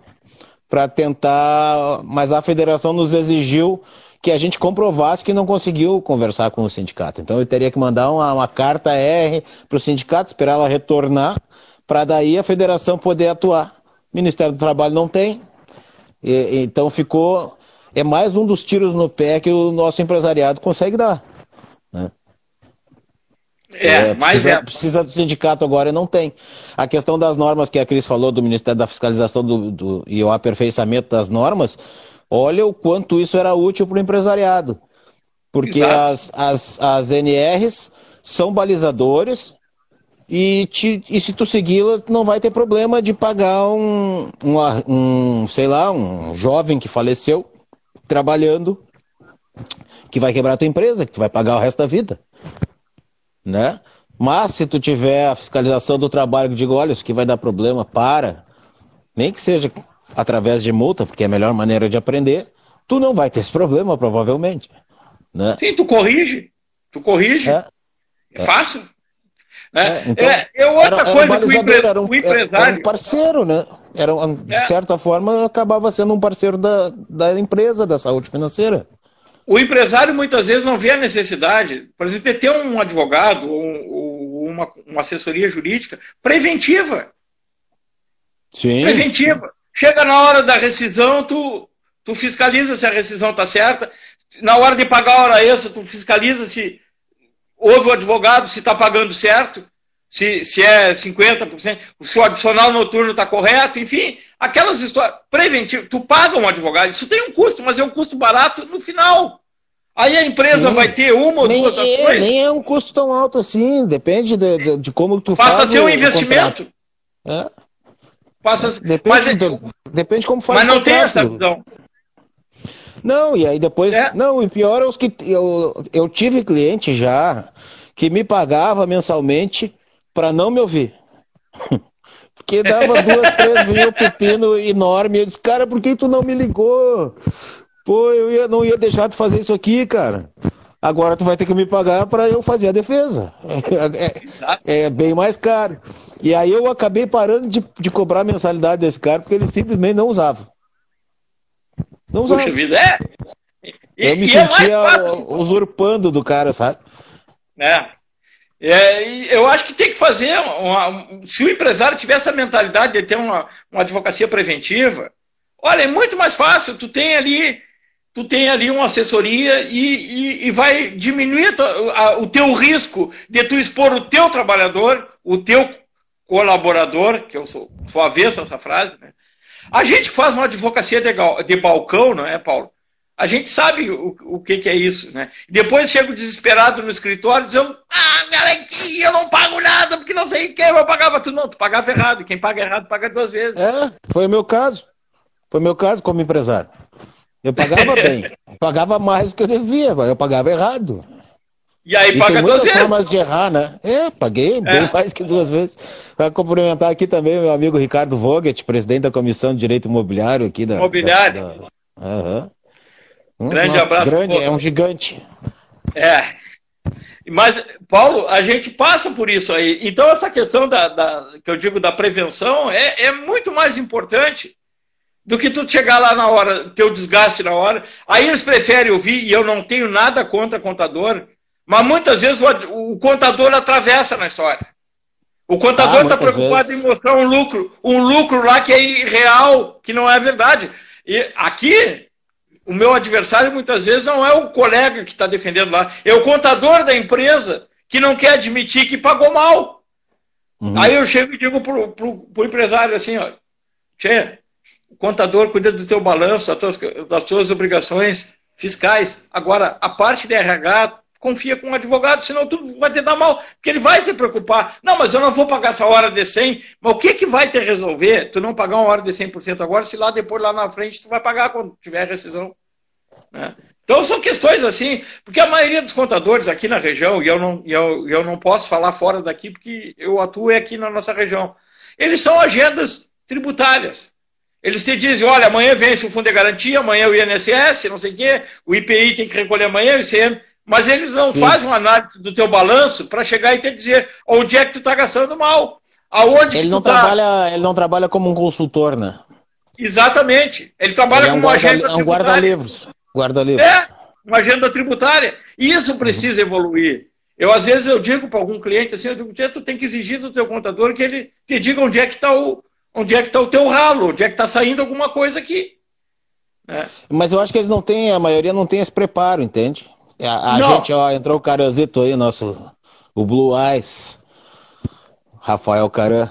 Speaker 1: para tentar, mas a federação nos exigiu que a gente comprovasse que não conseguiu conversar com o sindicato. Então eu teria que mandar uma, uma carta R para o sindicato, esperar ela retornar, para daí a federação poder atuar. O Ministério do Trabalho não tem, e, então ficou. É mais um dos tiros no pé que o nosso empresariado consegue dar. Né? É, é mas precisa, é. precisa do sindicato agora e não tem. A questão das normas que a Cris falou do Ministério da Fiscalização do, do, e o aperfeiçoamento das normas, olha o quanto isso era útil para o empresariado. Porque as, as, as NRs são balizadores e, te, e se tu segui-las, não vai ter problema de pagar um, um, um, sei lá, um jovem que faleceu trabalhando, que vai quebrar a tua empresa, que tu vai pagar o resto da vida né? Mas se tu tiver a fiscalização do trabalho que digo, olha, isso aqui vai dar problema, para. Nem que seja através de multa, porque é a melhor maneira de aprender, tu não vai ter esse problema, provavelmente. Né?
Speaker 2: Sim, tu corrige. Tu corrige. É, é fácil. É, é, então, é, é outra era, coisa era um que o, empre... era um, o empresário.
Speaker 1: Era um parceiro, né? Era, de é. certa forma, acabava sendo um parceiro da, da empresa, da saúde financeira.
Speaker 2: O empresário muitas vezes não vê a necessidade, por exemplo, de ter um advogado ou uma, uma assessoria jurídica preventiva.
Speaker 1: Sim.
Speaker 2: Preventiva. Chega na hora da rescisão, tu, tu fiscaliza se a rescisão está certa. Na hora de pagar a hora extra, tu fiscaliza se houve o advogado, se está pagando certo se, se é 50%, se o adicional noturno está correto, enfim, aquelas histórias preventivas. Tu paga um advogado, isso tem um custo, mas é um custo barato no final. Aí a empresa vai ter uma ou nem duas
Speaker 1: é, ações. Nem é um custo tão alto assim, depende de, de, de como tu
Speaker 2: Passa faz. Passa a ser um investimento.
Speaker 1: É.
Speaker 2: Passa,
Speaker 1: depende, mas, do, depende como faz
Speaker 2: Mas não tem essa visão.
Speaker 1: Não, e aí depois. É. Não, e pior é os que. Eu, eu tive cliente já que me pagava mensalmente para não me ouvir. Porque dava duas, três, o pepino enorme. Eu disse, cara, por que tu não me ligou? Pô, eu ia, não ia deixar de fazer isso aqui, cara. Agora tu vai ter que me pagar para eu fazer a defesa. É, é, bem mais caro. E aí eu acabei parando de, de cobrar a mensalidade desse cara porque ele simplesmente não usava.
Speaker 2: Não usava. Puxa vida, é.
Speaker 1: E, eu me é sentia é usurpando do cara, sabe?
Speaker 2: É. É, eu acho que tem que fazer. Uma, se o empresário tiver essa mentalidade de ter uma, uma advocacia preventiva, olha, é muito mais fácil. Tu tem ali, tu tem ali uma assessoria e, e, e vai diminuir a, o teu risco de tu expor o teu trabalhador, o teu colaborador, que eu sou, sou avesso essa frase, né? A gente que faz uma advocacia de, de balcão, não é, Paulo? A gente sabe o, o que, que, é isso, né? Depois chego desesperado no escritório dizendo, ah, garantia, eu não pago nada, porque não sei o que, eu pagava tudo. Não, tu pagava errado. Quem paga errado, paga duas vezes.
Speaker 1: É, foi o meu caso. Foi o meu caso como empresário. Eu pagava bem. Eu pagava mais do que eu devia, eu pagava errado.
Speaker 2: E aí e paga tem
Speaker 1: muitas formas de errar, né? É, paguei é. bem mais que duas vezes. Para cumprimentar aqui também o meu amigo Ricardo Vogt, presidente da Comissão de Direito Imobiliário aqui da.
Speaker 2: Imobiliário.
Speaker 1: Da, da... Uhum.
Speaker 2: Um grande Nossa, abraço.
Speaker 1: Grande, é um gigante.
Speaker 2: É. Mas, Paulo, a gente passa por isso aí. Então, essa questão da, da que eu digo da prevenção é, é, muito mais importante do que tu chegar lá na hora, ter o desgaste na hora. Aí eles preferem ouvir, e eu não tenho nada contra contador, mas muitas vezes o, o contador atravessa na história. O contador está ah, preocupado vezes. em mostrar um lucro, um lucro lá que é irreal, que não é verdade. E aqui, o meu adversário muitas vezes não é o colega que está defendendo lá, é o contador da empresa que não quer admitir que pagou mal. Uhum. Aí eu chego e digo pro, pro, pro empresário assim, ó, Tchê, o contador cuida do teu balanço, das tuas, das tuas obrigações fiscais. Agora, a parte de RH, confia com um advogado, senão tudo vai te dar mal, porque ele vai se preocupar. Não, mas eu não vou pagar essa hora de 100, mas o que que vai te resolver tu não pagar uma hora de 100% agora, se lá depois, lá na frente, tu vai pagar quando tiver rescisão? Né? Então são questões assim, porque a maioria dos contadores aqui na região, e eu não, eu, eu não posso falar fora daqui, porque eu atuo aqui na nossa região, eles são agendas tributárias. Eles te dizem, olha, amanhã vence o Fundo de Garantia, amanhã o INSS, não sei o quê, o IPI tem que recolher amanhã, o ICM, mas eles não Sim. fazem uma análise do teu balanço para chegar e te dizer onde é que tu está gastando mal. Aonde
Speaker 1: ele, não
Speaker 2: tá...
Speaker 1: trabalha, ele não trabalha como um consultor, né?
Speaker 2: Exatamente. Ele trabalha ele é um como
Speaker 1: guarda, agente. É um guarda-livros. Guarda-livros.
Speaker 2: É, uma agenda tributária. E isso precisa evoluir. Eu, às vezes, eu digo para algum cliente assim, eu digo, tu tem que exigir do teu contador que ele te diga onde é que está o, onde é que está o teu ralo, onde é que está saindo alguma coisa aqui.
Speaker 1: É. Mas eu acho que eles não têm, a maioria não tem esse preparo, entende? A, a gente, ó, entrou o Caranzito aí, nosso, o Blue Eyes, Rafael Caran.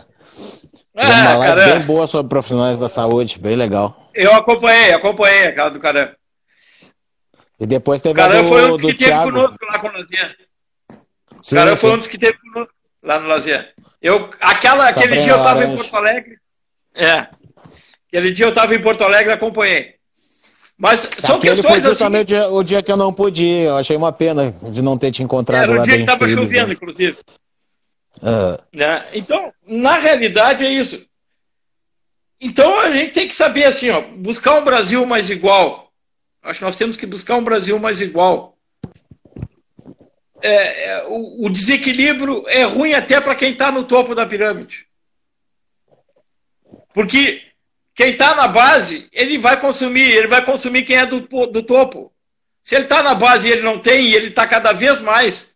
Speaker 1: É, uma live Caran. bem boa sobre profissionais da saúde, bem legal.
Speaker 2: Eu acompanhei, acompanhei aquela do Caran.
Speaker 1: E depois teve Caran a do,
Speaker 2: foi um
Speaker 1: do que Thiago.
Speaker 2: teve conosco lá com o Lazier. Sim, Caran sim. foi um dos que teve conosco lá no Lazier. Eu, aquela, aquele dia eu estava em Porto Alegre. É. Aquele dia eu estava em Porto Alegre e acompanhei. Mas são Aquele questões
Speaker 1: foi justamente assim... o dia que eu não pude ir. Eu achei uma pena de não ter te encontrado Era
Speaker 2: lá. Era o dia que estava chovendo, inclusive. Uh... Né? Então, na realidade é isso. Então a gente tem que saber assim, ó, buscar um Brasil mais igual. Acho que nós temos que buscar um Brasil mais igual. É, é, o, o desequilíbrio é ruim até para quem está no topo da pirâmide. Porque quem está na base, ele vai consumir, ele vai consumir quem é do, do topo. Se ele está na base e ele não tem, e ele está cada vez mais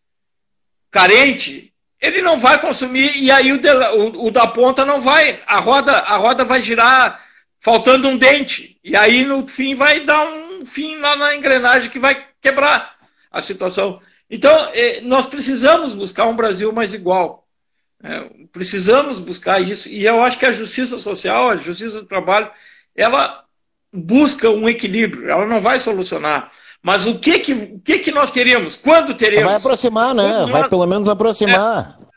Speaker 2: carente, ele não vai consumir, e aí o, de, o, o, da ponta não vai. A roda, a roda vai girar faltando um dente. E aí, no fim, vai dar um fim lá na engrenagem que vai quebrar a situação. Então, eh, nós precisamos buscar um Brasil mais igual. É, precisamos buscar isso. E eu acho que a justiça social, a justiça do trabalho, ela busca um equilíbrio. Ela não vai solucionar. Mas o que que, o que, que nós teremos? Quando teremos?
Speaker 1: Vai aproximar, né? Nós... Vai pelo menos aproximar.
Speaker 2: É.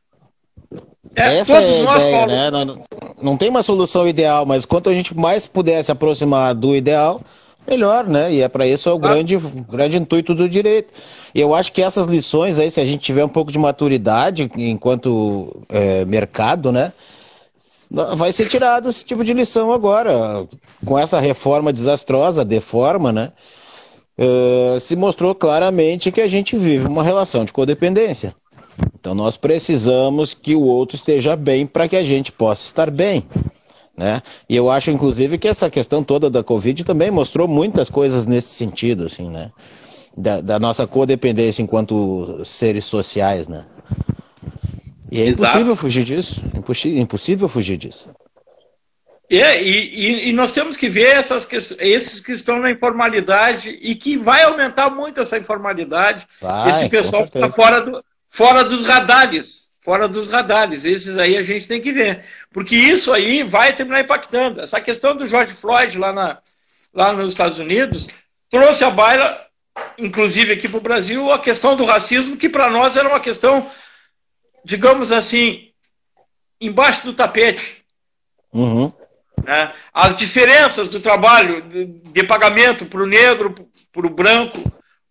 Speaker 2: É, Essa é a
Speaker 1: nós, ideia, né? Não, não tem uma solução ideal, mas quanto a gente mais puder se aproximar do ideal, melhor, né? E é para isso é o grande, grande intuito do direito. E eu acho que essas lições aí, se a gente tiver um pouco de maturidade enquanto é, mercado, né? Vai ser tirado esse tipo de lição agora, com essa reforma desastrosa, deforma, né? uh, se mostrou claramente que a gente vive uma relação de codependência. Então nós precisamos que o outro esteja bem para que a gente possa estar bem. Né? E eu acho, inclusive, que essa questão toda da Covid também mostrou muitas coisas nesse sentido, assim, né? Da, da nossa codependência enquanto seres sociais, né? E é Exato. impossível fugir disso. Impossível, impossível fugir disso.
Speaker 2: É, e, e, nós temos que ver essas esses que estão na informalidade e que vai aumentar muito essa informalidade. Vai, esse pessoal que está fora, do, fora dos radares. Fora dos radares. Esses aí a gente tem que ver. Porque isso aí vai terminar impactando. Essa questão do George Floyd lá, na, lá nos Estados Unidos trouxe a baila, inclusive aqui para o Brasil, a questão do racismo, que para nós era uma questão, digamos assim, embaixo do tapete.
Speaker 1: Uhum.
Speaker 2: Né? As diferenças do trabalho de pagamento para o negro, para o branco,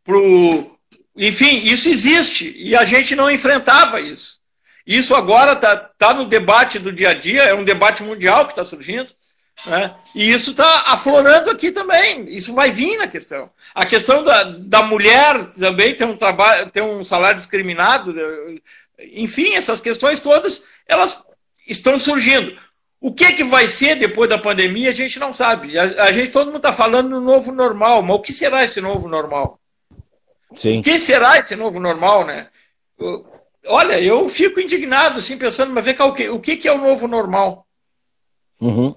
Speaker 2: para o. Enfim, isso existe e a gente não enfrentava isso. Isso agora está tá no debate do dia a dia, é um debate mundial que está surgindo. Né? E isso está aflorando aqui também. Isso vai vir na questão. A questão da, da mulher também tem um trabalho, tem um salário discriminado. Enfim, essas questões todas elas estão surgindo. O que, que vai ser depois da pandemia, a gente não sabe. A, a gente, todo mundo está falando no novo normal, mas o que será esse novo normal?
Speaker 1: Sim.
Speaker 2: O que será esse novo normal, né? Olha, eu fico indignado, assim, pensando, mas vem cá, o que, o que, que é o novo normal?
Speaker 1: Uhum.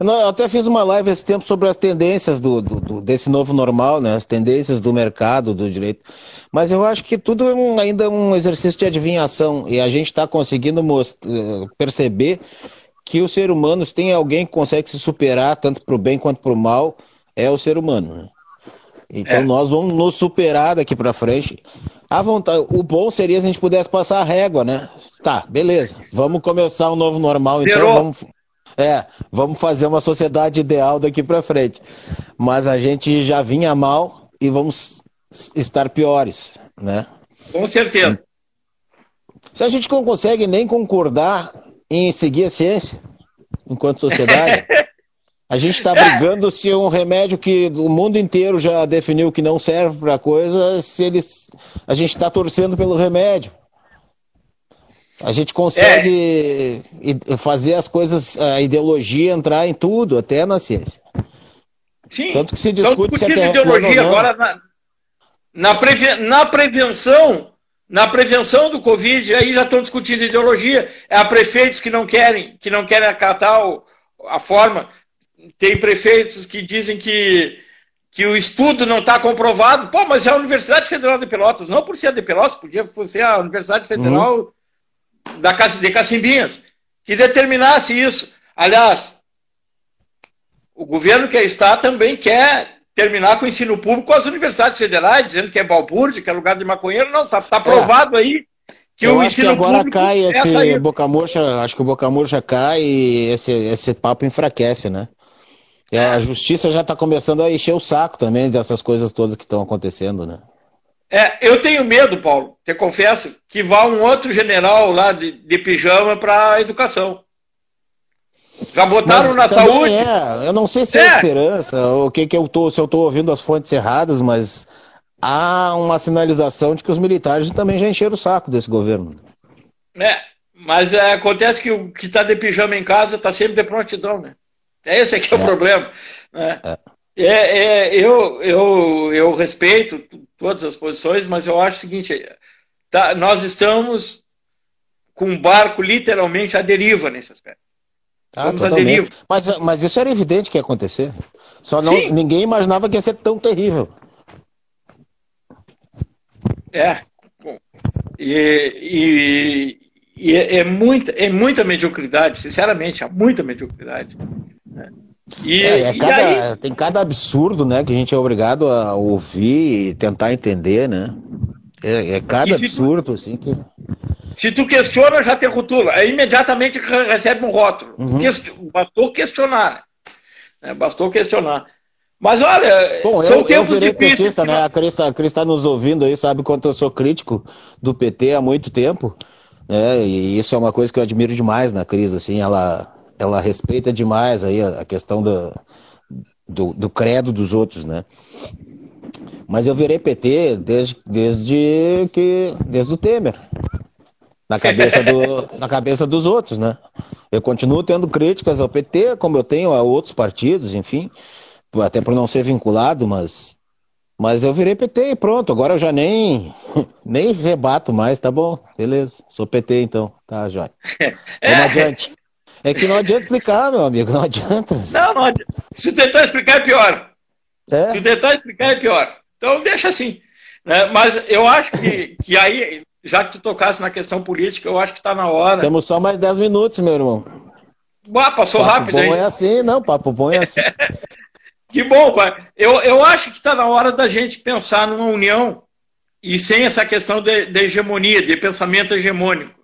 Speaker 1: Eu até fiz uma live esse tempo sobre as tendências do, do, desse novo normal, né? As tendências do mercado, do direito. Mas eu acho que tudo é um, ainda um exercício de adivinhação e a gente está conseguindo eh, perceber que o ser humano, se tem alguém que consegue se superar, tanto para o bem quanto para o mal, é o ser humano. Né? Então é. nós vamos nos superar daqui para frente. A vontade, o bom seria se a gente pudesse passar a régua, né? Tá, beleza. Vamos começar um novo normal, então vamos, é, vamos fazer uma sociedade ideal daqui para frente. Mas a gente já vinha mal e vamos estar piores, né?
Speaker 2: Com certeza.
Speaker 1: Se a gente não consegue nem concordar em seguir a ciência enquanto sociedade. A gente está brigando se é um remédio que o mundo inteiro já definiu que não serve para coisa, se eles, a gente está torcendo pelo remédio. A gente consegue é. fazer as coisas, a ideologia entrar em tudo, até na ciência.
Speaker 2: Sim. Tanto que se discute se a Terra ideologia agora na, na, preven na prevenção na prevenção do Covid, aí já estão discutindo ideologia. É Há prefeitos que não querem, que não querem acatar o, a forma. Tem prefeitos que dizem que, que o estudo não está comprovado. Pô, mas é a Universidade Federal de Pelotas, não por ser a de Pelotas, podia ser a Universidade Federal uhum. da, de Cacimbinhas, que determinasse isso. Aliás, o governo que está também quer terminar com o ensino público com as universidades federais, dizendo que é balbúrdia, que é lugar de maconheiro. Não, está tá provado é. aí que Eu o ensino que agora
Speaker 1: cai é esse boca murcha, acho que o boca murcha cai e esse, esse papo enfraquece, né? E a justiça já está começando a encher o saco também dessas coisas todas que estão acontecendo, né?
Speaker 2: É, eu tenho medo, Paulo, te confesso, que vá um outro general lá de, de pijama para a educação. Já botaram mas na saúde?
Speaker 1: É, eu não sei se é, é esperança, o que que eu tô, se eu estou ouvindo as fontes erradas, mas há uma sinalização de que os militares também já encheram o saco desse governo.
Speaker 2: É, mas é, acontece que o que está de pijama em casa está sempre de prontidão, né? É esse aqui é, é o problema. Né? É. É, é, eu, eu, eu respeito todas as posições, mas eu acho o seguinte: tá, nós estamos com um barco literalmente à deriva nesse aspecto.
Speaker 1: Ah, Somos totalmente. a deriva. Mas, mas isso era evidente que ia acontecer. Só não, ninguém imaginava que ia ser tão terrível.
Speaker 2: É. E, e, e é, é, muita, é muita mediocridade, sinceramente, há muita mediocridade.
Speaker 1: E, é, é cada, aí... Tem cada absurdo né, que a gente é obrigado a ouvir e tentar entender, né? É, é cada absurdo, assim, que.
Speaker 2: Se tu questiona, já te rotula. Aí imediatamente recebe um rótulo. Uhum. Bastou questionar. Né? Bastou questionar. Mas olha,
Speaker 1: Bom, eu, eu virei petista, né? A Cris está nos ouvindo aí, sabe quanto eu sou crítico do PT há muito tempo. Né? E isso é uma coisa que eu admiro demais na Cris, assim, ela, ela respeita demais aí a, questão do, do, do credo dos outros, né? Mas eu virei PT desde, desde que. desde o Temer. Na cabeça, do, na cabeça dos outros, né? Eu continuo tendo críticas ao PT, como eu tenho a outros partidos, enfim, até por não ser vinculado, mas mas eu virei PT e pronto, agora eu já nem, nem rebato mais, tá bom? Beleza, sou PT então, tá, Jóia. Não adiante. É que não adianta explicar, meu amigo, não adianta.
Speaker 2: Não, não adianta. Se tentar explicar é pior. É? Se tentar explicar é pior. Então deixa assim. Né? Mas eu acho que, que aí, já que tu tocasse na questão política, eu acho que está na hora.
Speaker 1: Temos só mais 10 minutos, meu irmão.
Speaker 2: Ah, passou
Speaker 1: papo
Speaker 2: rápido
Speaker 1: bom é assim, não, papo bom é assim.
Speaker 2: Que bom, pai. Eu, eu acho que está na hora da gente pensar numa união e sem essa questão de, de hegemonia, de pensamento hegemônico.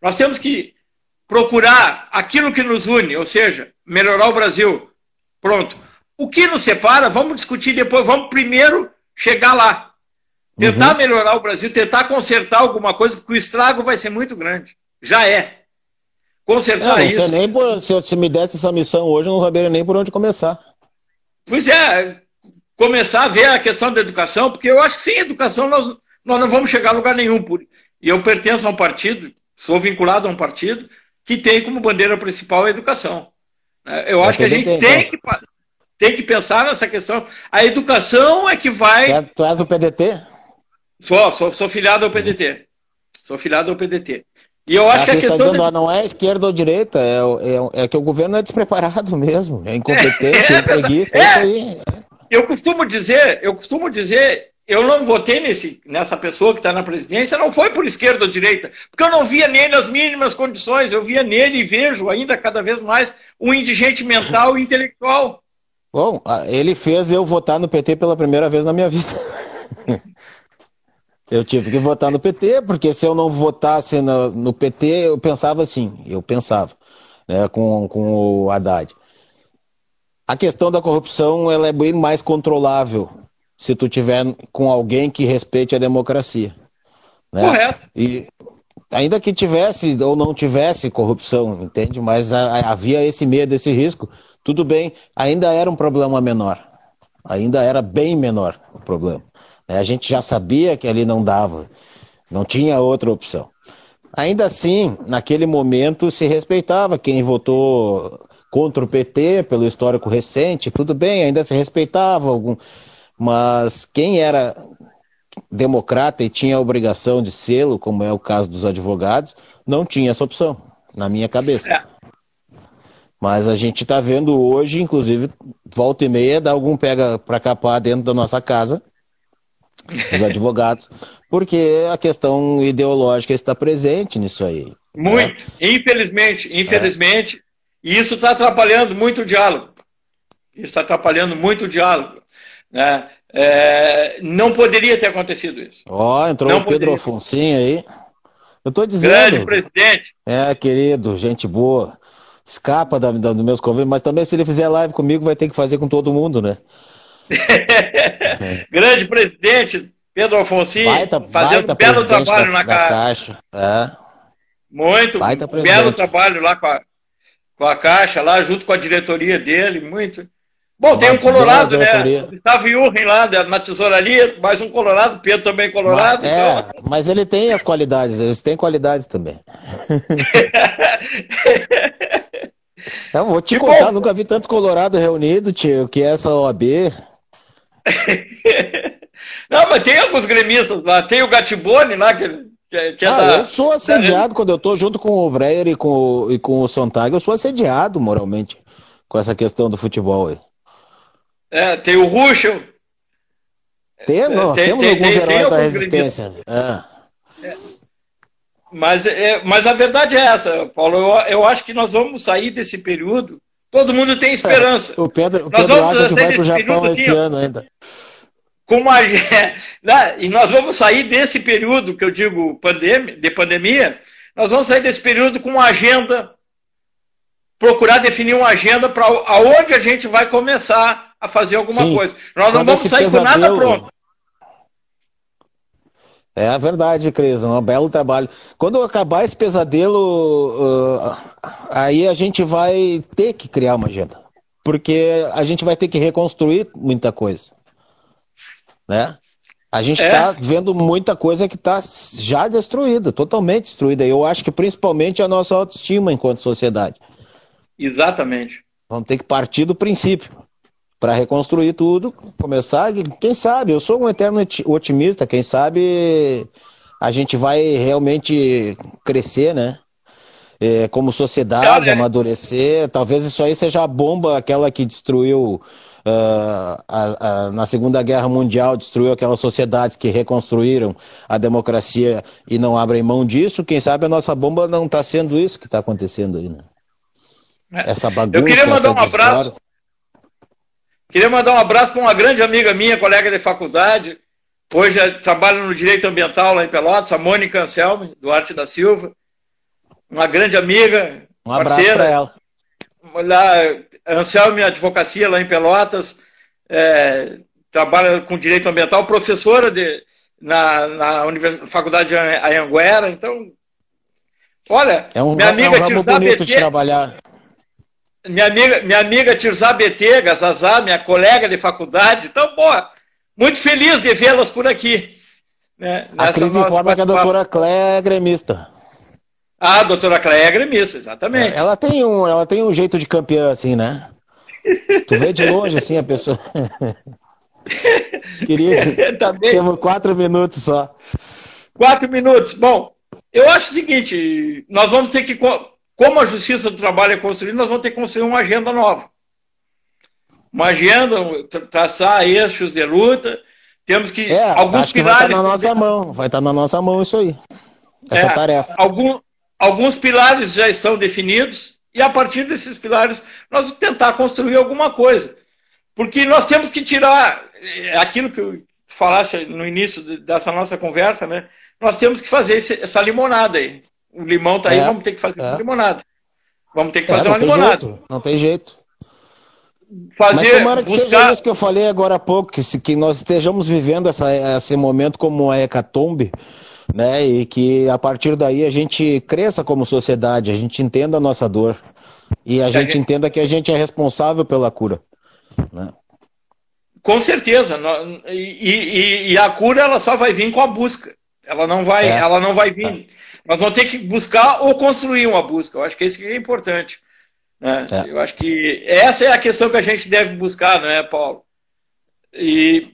Speaker 2: Nós temos que procurar aquilo que nos une, ou seja, melhorar o Brasil. Pronto. O que nos separa, vamos discutir depois, vamos primeiro chegar lá. Tentar uhum. melhorar o Brasil, tentar consertar alguma coisa, porque o estrago vai ser muito grande. Já é. Consertar
Speaker 1: não,
Speaker 2: isso.
Speaker 1: Nem por, se, se me desse essa missão hoje, eu não saberia nem por onde começar.
Speaker 2: Pois é, começar a ver a questão da educação, porque eu acho que sem educação nós, nós não vamos chegar a lugar nenhum. E eu pertenço a um partido, sou vinculado a um partido, que tem como bandeira principal a educação. É, eu acho que a gente tem que, tem que pensar nessa questão. A educação é que vai.
Speaker 1: Tu és do PDT?
Speaker 2: Sou, sou, sou filiado ao PDT. Sou filiado ao PDT. E eu acho que a questão. Tá dizendo,
Speaker 1: de... Não é esquerda ou direita, é, é, é, que o governo é despreparado mesmo, é incompetente, é, é preguiça, é, isso aí.
Speaker 2: Eu costumo dizer, eu costumo dizer, eu não votei nesse, nessa pessoa que está na presidência, não foi por esquerda ou direita, porque eu não via nele as mínimas condições, eu via nele e vejo ainda cada vez mais um indigente mental e intelectual.
Speaker 1: Bom, ele fez eu votar no PT pela primeira vez na minha vida. Eu tive que votar no PT, porque se eu não votasse no, no PT, eu pensava assim, eu pensava, né, com, com o Haddad. A questão da corrupção ela é bem mais controlável se tu tiver com alguém que respeite a democracia. Né?
Speaker 2: Correto.
Speaker 1: E ainda que tivesse ou não tivesse corrupção, entende? Mas a, havia esse medo, esse risco. Tudo bem, ainda era um problema menor. Ainda era bem menor o problema. É, a gente já sabia que ali não dava, não tinha outra opção. Ainda assim, naquele momento se respeitava quem votou contra o PT pelo histórico recente, tudo bem, ainda se respeitava algum, mas quem era democrata e tinha a obrigação de sê-lo, como é o caso dos advogados, não tinha essa opção, na minha cabeça. Mas a gente está vendo hoje, inclusive, volta e meia, dá algum pega para capar dentro da nossa casa, os advogados, porque a questão ideológica está presente nisso aí.
Speaker 2: Muito, né? infelizmente, infelizmente, é. e isso está atrapalhando muito o diálogo. Isso está atrapalhando muito o diálogo. Né? É, não poderia ter acontecido isso.
Speaker 1: Ó, oh, entrou não o Pedro Afonso aí. Eu estou dizendo.
Speaker 2: Grande presidente.
Speaker 1: É, querido, gente boa. Escapa da, da, dos meus convívios, mas também se ele fizer live comigo, vai ter que fazer com todo mundo, né?
Speaker 2: Grande presidente Pedro Alfonsi, fazendo um belo trabalho da, na da Caixa. É. Muito, um belo trabalho lá com a, com a Caixa, lá junto com a diretoria dele, muito. Bom, tem um Colorado, né? Gustavo Jurgen lá na tesouraria, mais um Colorado, Pedro também Colorado.
Speaker 1: Mas, é, então... mas ele tem as qualidades, eles têm qualidades também. Eu vou te que contar, bom. nunca vi tanto Colorado reunido, tio, que é essa OAB.
Speaker 2: Não, mas tem alguns gremistas lá. Tem o Gatibone lá, que, que, é ah, da,
Speaker 1: Eu sou assediado quando eu tô junto com o Breyer e com, e com o Sontag. Eu sou assediado moralmente com essa questão do futebol aí.
Speaker 2: É, tem o Ruschel.
Speaker 1: Tem, nós tem, temos tem, alguns tem, heróis da resistência. É.
Speaker 2: É. Mas, é, mas a verdade é essa, Paulo. Eu, eu acho que nós vamos sair desse período Todo mundo tem esperança.
Speaker 1: o Pedro, o Pedro acha que vai para o Japão esse assim, ano ainda.
Speaker 2: Com uma, né, e nós vamos sair desse período que eu digo pandemia, de pandemia, nós vamos sair desse período com uma agenda, procurar definir uma agenda para aonde a gente vai começar a fazer alguma Sim. coisa. Nós não vamos sair pesadelo, com nada pronto.
Speaker 1: É a verdade, Cris, um belo trabalho. Quando acabar esse pesadelo, uh, aí a gente vai ter que criar uma agenda. Porque a gente vai ter que reconstruir muita coisa. Né? A gente está é. vendo muita coisa que está já destruída, totalmente destruída. Eu acho que principalmente a nossa autoestima enquanto sociedade.
Speaker 2: Exatamente.
Speaker 1: Vamos ter que partir do princípio para reconstruir tudo, começar. Quem sabe? Eu sou um eterno otimista. Quem sabe a gente vai realmente crescer, né? É, como sociedade, amadurecer. Talvez isso aí seja a bomba, aquela que destruiu uh, a, a, na Segunda Guerra Mundial, destruiu aquelas sociedades que reconstruíram a democracia e não abrem mão disso. Quem sabe a nossa bomba não está sendo isso que está acontecendo aí, né?
Speaker 2: É. Essa bagunça. Eu queria mandar um abraço. Queria mandar um abraço para uma grande amiga minha, colega de faculdade. Hoje trabalha no direito ambiental lá em Pelotas, a Mônica Anselme, Duarte da Silva. Uma grande amiga,
Speaker 1: um abraço para ela.
Speaker 2: Lá, Anselme Advocacia, lá em Pelotas. É, trabalha com direito ambiental, professora de, na, na Univers... Faculdade de Anhanguera. Então, olha,
Speaker 1: é um, minha amiga é um ramo bonito de trabalhar
Speaker 2: minha amiga, minha amiga Tirzá Betega, Zazá, minha colega de faculdade. Então, pô, muito feliz de vê-las por aqui.
Speaker 1: Né, a Cris informa que a doutora Cléia é gremista.
Speaker 2: Ah, a doutora Cléia é gremista, exatamente.
Speaker 1: Ela tem, um, ela tem um jeito de campeã, assim, né? Tu vê de longe, assim, a pessoa... Queria... tá Temos quatro minutos só.
Speaker 2: Quatro minutos. Bom, eu acho o seguinte, nós vamos ter que como a Justiça do Trabalho é construída, nós vamos ter que construir uma agenda nova. Uma agenda, traçar eixos de luta. Temos que.
Speaker 1: É, alguns pilares. Que vai estar na nossa mão, vai estar na nossa mão isso aí. Essa é, tarefa.
Speaker 2: Algum, alguns pilares já estão definidos, e a partir desses pilares, nós vamos tentar construir alguma coisa. Porque nós temos que tirar é, aquilo que falaste no início dessa nossa conversa, né? Nós temos que fazer essa limonada aí. O limão tá aí, é, vamos ter que fazer é. uma limonada. Vamos ter que é, fazer uma limonada.
Speaker 1: Jeito, não tem jeito. Fazer, Mas tomara que buscar... seja isso que eu falei agora há pouco, que, que nós estejamos vivendo essa, esse momento como uma hecatombe, né? E que a partir daí a gente cresça como sociedade, a gente entenda a nossa dor e a é gente entenda que a gente é responsável pela cura. Né?
Speaker 2: Com certeza. E, e, e, a cura ela só vai vir com a busca. Ela não vai, é. ela não vai vir. É nós vamos ter que buscar ou construir uma busca. Eu acho que isso que é importante. Né? É. Eu acho que essa é a questão que a gente deve buscar, não é, Paulo? E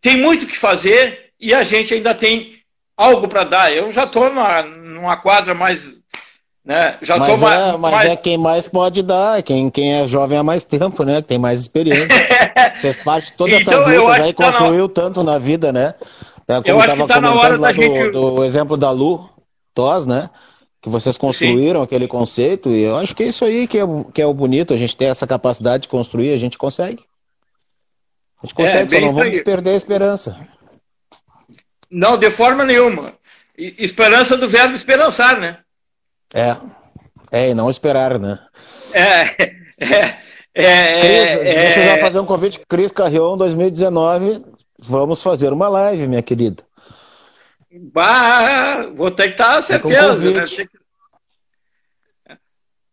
Speaker 2: tem muito que fazer e a gente ainda tem algo para dar. Eu já estou numa quadra mais. Né? Já
Speaker 1: mas, tô é, mas mais... é quem mais pode dar, quem, quem é jovem há mais tempo, né? Tem mais experiência. Fez parte de todas então, essas lutas aí, construiu tá na... tanto na vida, né? É, como eu acho que tá na hora da gente... do exemplo da Lu Tos, né? Que vocês construíram Sim. aquele conceito, e eu acho que é isso aí que é, que é o bonito, a gente ter essa capacidade de construir, a gente consegue. A gente consegue, é, só não vamos perder a esperança.
Speaker 2: Não, de forma nenhuma. Esperança do verbo esperançar, né?
Speaker 1: É. É, e não esperar, né?
Speaker 2: É. É. É,
Speaker 1: Cris, é, deixa eu já fazer um convite. Cris Carrion 2019 Vamos fazer uma live, minha querida.
Speaker 2: Bah, vou ter que estar certeza. Né?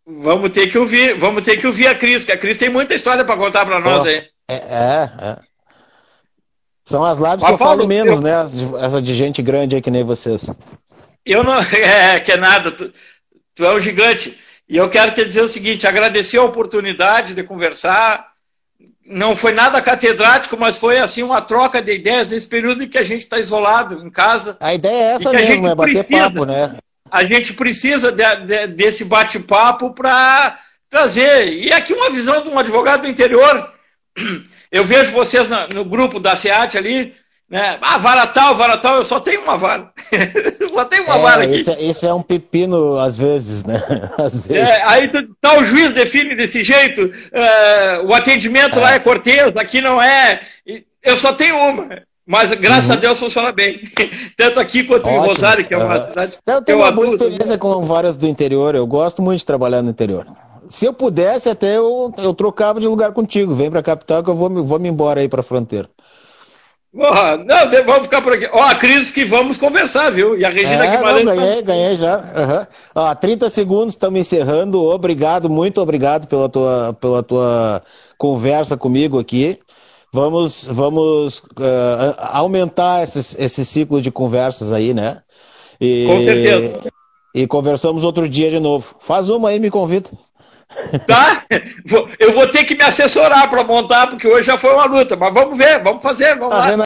Speaker 2: Vamos ter que ouvir, vamos ter que ouvir a Cris, que a Cris tem muita história para contar para nós aí.
Speaker 1: É, é, é, São as lives Mas, que eu Paulo, falo menos, eu... né? Essa de gente grande aí que nem vocês.
Speaker 2: Eu não. É, que é nada. Tu, tu é um gigante. E eu quero te dizer o seguinte: agradecer a oportunidade de conversar não foi nada catedrático, mas foi assim uma troca de ideias nesse período em que a gente está isolado em casa.
Speaker 1: A ideia é essa mesmo, é bater precisa, papo, né?
Speaker 2: A gente precisa de, de, desse bate-papo para trazer. E aqui uma visão de um advogado do interior. Eu vejo vocês no grupo da SEAT ali, né? Ah, vara tal, vara tal, eu só tenho uma vara. só tenho uma é, vara aqui.
Speaker 1: Esse, é, esse, é um pepino, às vezes, né? Às
Speaker 2: vezes. É, aí tá, o juiz define desse jeito, uh, o atendimento é. lá é cortês, aqui não é. Eu só tenho uma. Mas graças uhum. a Deus funciona bem. Tanto aqui quanto Ótimo. em Rosário, que é uma uhum. cidade.
Speaker 1: Eu tenho eu uma boa experiência com várias do interior. Eu gosto muito de trabalhar no interior. Se eu pudesse, até eu, eu trocava de lugar contigo. Vem para a capital que eu vou, vou me embora aí para a fronteira.
Speaker 2: Oh, não, vamos ficar por aqui. Ó, a Cris que vamos conversar, viu? E a Regina é, Guimarães.
Speaker 1: Não, ganhei, ganhei já. Uhum. Ó, 30 segundos, estamos encerrando. Obrigado, muito obrigado pela tua, pela tua conversa comigo aqui. vamos, vamos uh, aumentar esse, esse ciclo de conversas aí, né?
Speaker 2: E, Com certeza.
Speaker 1: E conversamos outro dia de novo. Faz uma aí, me convida.
Speaker 2: Tá? Eu vou ter que me assessorar para montar, porque hoje já foi uma luta, mas vamos ver, vamos fazer, vamos tá lá.